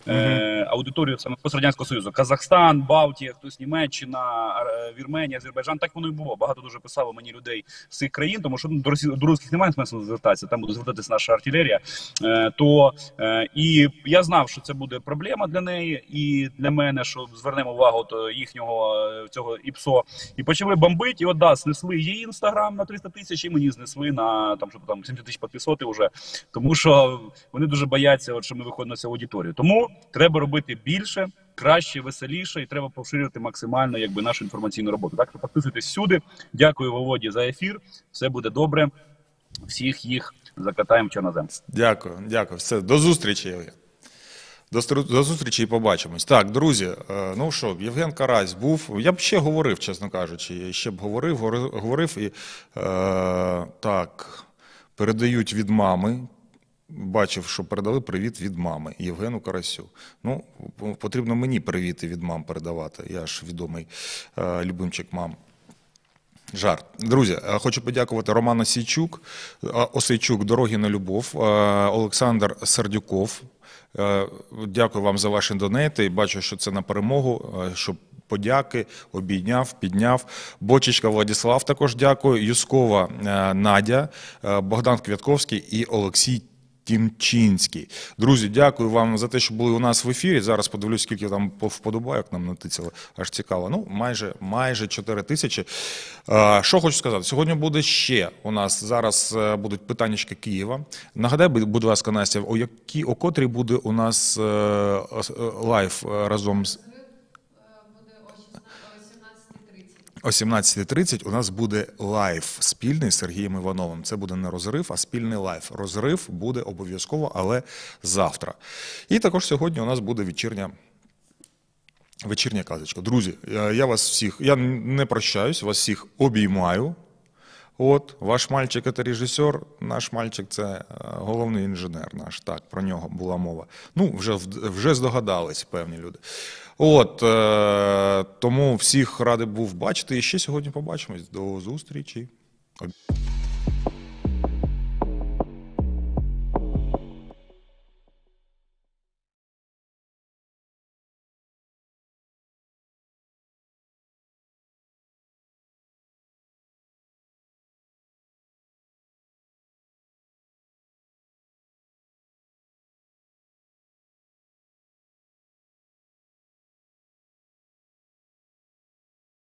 е, аудиторію саме пострадянського союзу. Казахстан, Балтія, хтось Німеччина, Вірменія, Азербайджан. Так воно і було. Багато дуже писало мені людей з цих країн, тому що ну, до, росі... до русських немає смислу звертатися. Там буде звертатися наша артилерія. Е, то е, і я знав, що це буде проблема для неї і для мене, що звернемо увагу до їхнього цього ІПСО. І почали бомбити. І от да, снесли її інстаграм на 300 тисяч, і мені знесли на там, щоб там 70 тисяч підписоти вже. Тому що вони дуже бояться, от, що ми виходимо на цю аудиторію. Тому треба робити більше, краще, веселіше, і треба поширювати максимально якби нашу інформаційну роботу. Так що підписуйтесь всюди. Дякую Володі за ефір. Все буде добре. Всіх їх закатаємо в чорнозем. Дякую, дякую. Все, до зустрічі. До, зустрічі і побачимось. Так, друзі, е, ну що, Євген Карась був. Я б ще говорив, чесно кажучи, я ще б говорив, говорив, і е, так, передають від мами. Бачив, що передали привіт від мами Євгену Карасю. Ну, потрібно мені привіти від мам передавати. Я ж відомий е, любимчик мам. Жарт. Друзі, е, хочу подякувати Роману Сійчук, е, Осейчук, Дороги на любов, Олександр Сердюков. Е, Дякую вам за ваші донейти. Бачу, що це на перемогу, е, щоб подяки, обійняв, підняв. Бочечка Владіслав також дякую. Юскова е, Надя, Богдан Квятковський і Олексій. Тімчинський. Друзі, дякую вам за те, що були у нас в ефірі. Зараз подивлюсь, скільки там по- вподобайок нам натицяли. Аж цікаво. Ну, майже, майже 4 тисячі. Що хочу сказати, сьогодні буде ще у нас зараз е, будуть питаннячки Києва. Нагадай, будь ласка, Настя, о якій о котрій буде у нас е, е, лайв е, разом з буде о 17.30. у нас буде лайв спільний з Сергієм Івановим. Це буде не розрив, а спільний лайв. Розрив буде обов'язково, але завтра. І також сьогодні у нас буде вечірня. Вечірня казочка. Друзі, е, я вас всіх, я не прощаюсь, вас всіх обіймаю. От, ваш мальчик це режисер, наш мальчик це е, головний інженер наш. Так, про нього була мова. Ну, вже, вже здогадались певні люди. От, е, тому всіх радий був бачити. І ще сьогодні побачимось. До зустрічі.